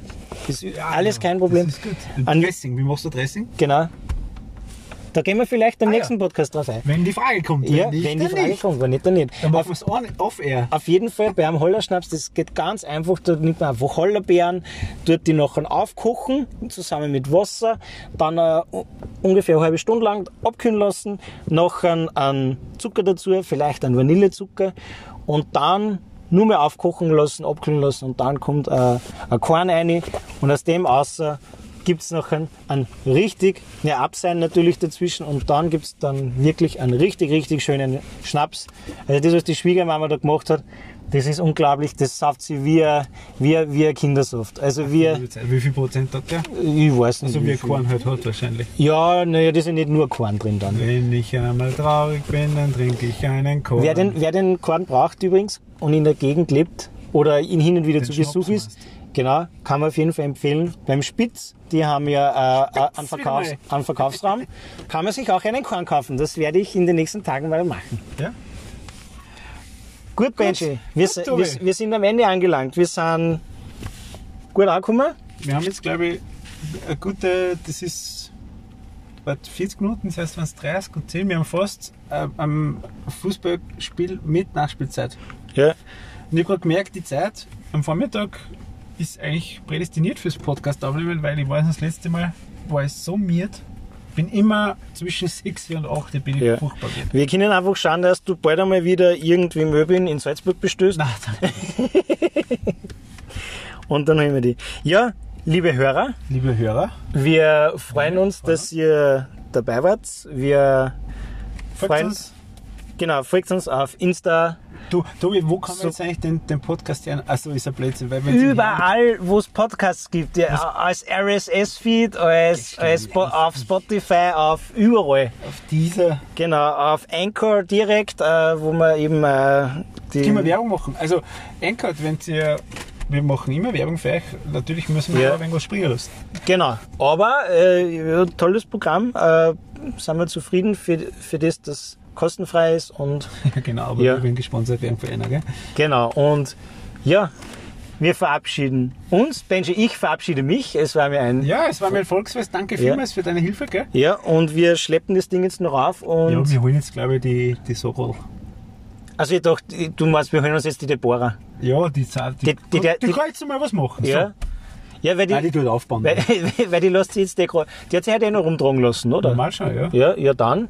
Ist alles genau. kein Problem. Das ist gut. An- Dressing, wie machst du Dressing? Genau. Da gehen wir vielleicht im Ah, ja. nächsten Podcast drauf ein. Wenn die Frage kommt. Ja, nicht, wenn die Frage nicht. kommt, wenn nicht, dann nicht. Dann Auf, machen wir es off-air. auf jeden Fall bei einem Hollerschnaps, das geht ganz einfach. Da nimmt man einfach Hollerbeeren, tut die nachher aufkochen, zusammen mit Wasser, dann äh, ungefähr eine halbe Stunde lang abkühlen lassen, nachher einen Zucker dazu, vielleicht einen Vanillezucker und dann nur mehr aufkochen lassen, abkühlen lassen und dann kommt äh, ein Korn rein und aus dem außer gibt's noch einen, einen richtig, ne, Absein natürlich dazwischen und dann gibt's dann wirklich einen richtig, richtig schönen Schnaps. Also das, was die Schwiegermama da gemacht hat, das ist unglaublich, das sauft sie wie, ein- wie, ein- wie ein Kindersaft. Also wie, Wie viel Prozent hat der? ich weiß nicht. So wie wie. Korn halt hat wahrscheinlich. Ja, naja, da ist ja nicht nur Korn drin dann. Wenn ich einmal traurig bin, dann trinke ich einen Korn. Wer den, wer den Korn braucht übrigens und in der Gegend lebt oder ihn hin und wieder Den zu Besuch Schnaps ist, genau, kann man auf jeden Fall empfehlen. Beim Spitz, die haben ja äh, äh, einen, Verkaufs-, einen Verkaufsraum, kann man sich auch einen Korn kaufen. Das werde ich in den nächsten Tagen mal machen. Ja? Gut, Benji, wir, wir, wir sind am Ende angelangt. Wir sind gut angekommen. Wir haben jetzt, glaube ich, eine gute, das ist warte, 40 Minuten, das heißt, wenn es 30 und 10, wir haben fast äh, am Fußballspiel mit Nachspielzeit. Ja. Und ich habe gerade gemerkt, die Zeit am Vormittag ist eigentlich prädestiniert fürs Podcast aufnehmen, weil ich weiß, das letzte Mal war ich so miert bin immer zwischen 6 und 8 bin ich Ja. furchtbar wird. Wir können einfach schauen, dass du bald einmal wieder irgendwie Möbeln in Salzburg bestößt. Nein, danke. Und dann haben wir die. Ja, liebe Hörer, Liebe Hörer, wir freuen uns, dass ihr dabei wart. Wir freuen uns. Genau, folgt uns auf Insta, Du, Tobi, wo kann man So- jetzt eigentlich den, den Podcast hören? Achso, ist ein Blödsinn, weil überall, wo es Podcasts gibt, ja, als RSS-Feed, als, als Spo- auf Spotify, auf überall. auf dieser Genau, auf Anchor direkt, äh, wo man eben äh, die. Können wir Werbung machen? Also, Anchor, wenn ihr. Wir machen immer Werbung für euch. Natürlich müssen wir Ja. aber irgendwas springen lassen. Genau, aber äh, tolles Programm. Äh, sind wir zufrieden für, für das, das kostenfrei ist und genau, aber Ja. wir werden gesponsert werden von einer, gell? genau. Und ja, wir verabschieden uns. Benji, ich verabschiede mich. Es war mir ein. Ja, es war mir ein Volksfest. Danke vielmals für deine Hilfe, gell? Ja, und wir schleppen das Ding jetzt noch auf und. Ja, wir holen jetzt, glaube ich, die, die Sorol. also ich dachte, du meinst, wir holen uns jetzt die Deborah. Ja, die Zeit. Die, Die- die- die, die- kann jetzt mal was machen. Ja. So. Ja, weil die, Nein, die tut aufbauen. weil, weil die lässt sich jetzt die, die hat sich halt eh noch rumtragen lassen, oder? Normal schon, ja. Ja, ja dann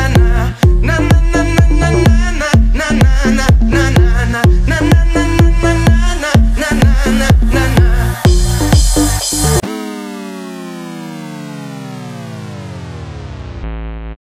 na na na.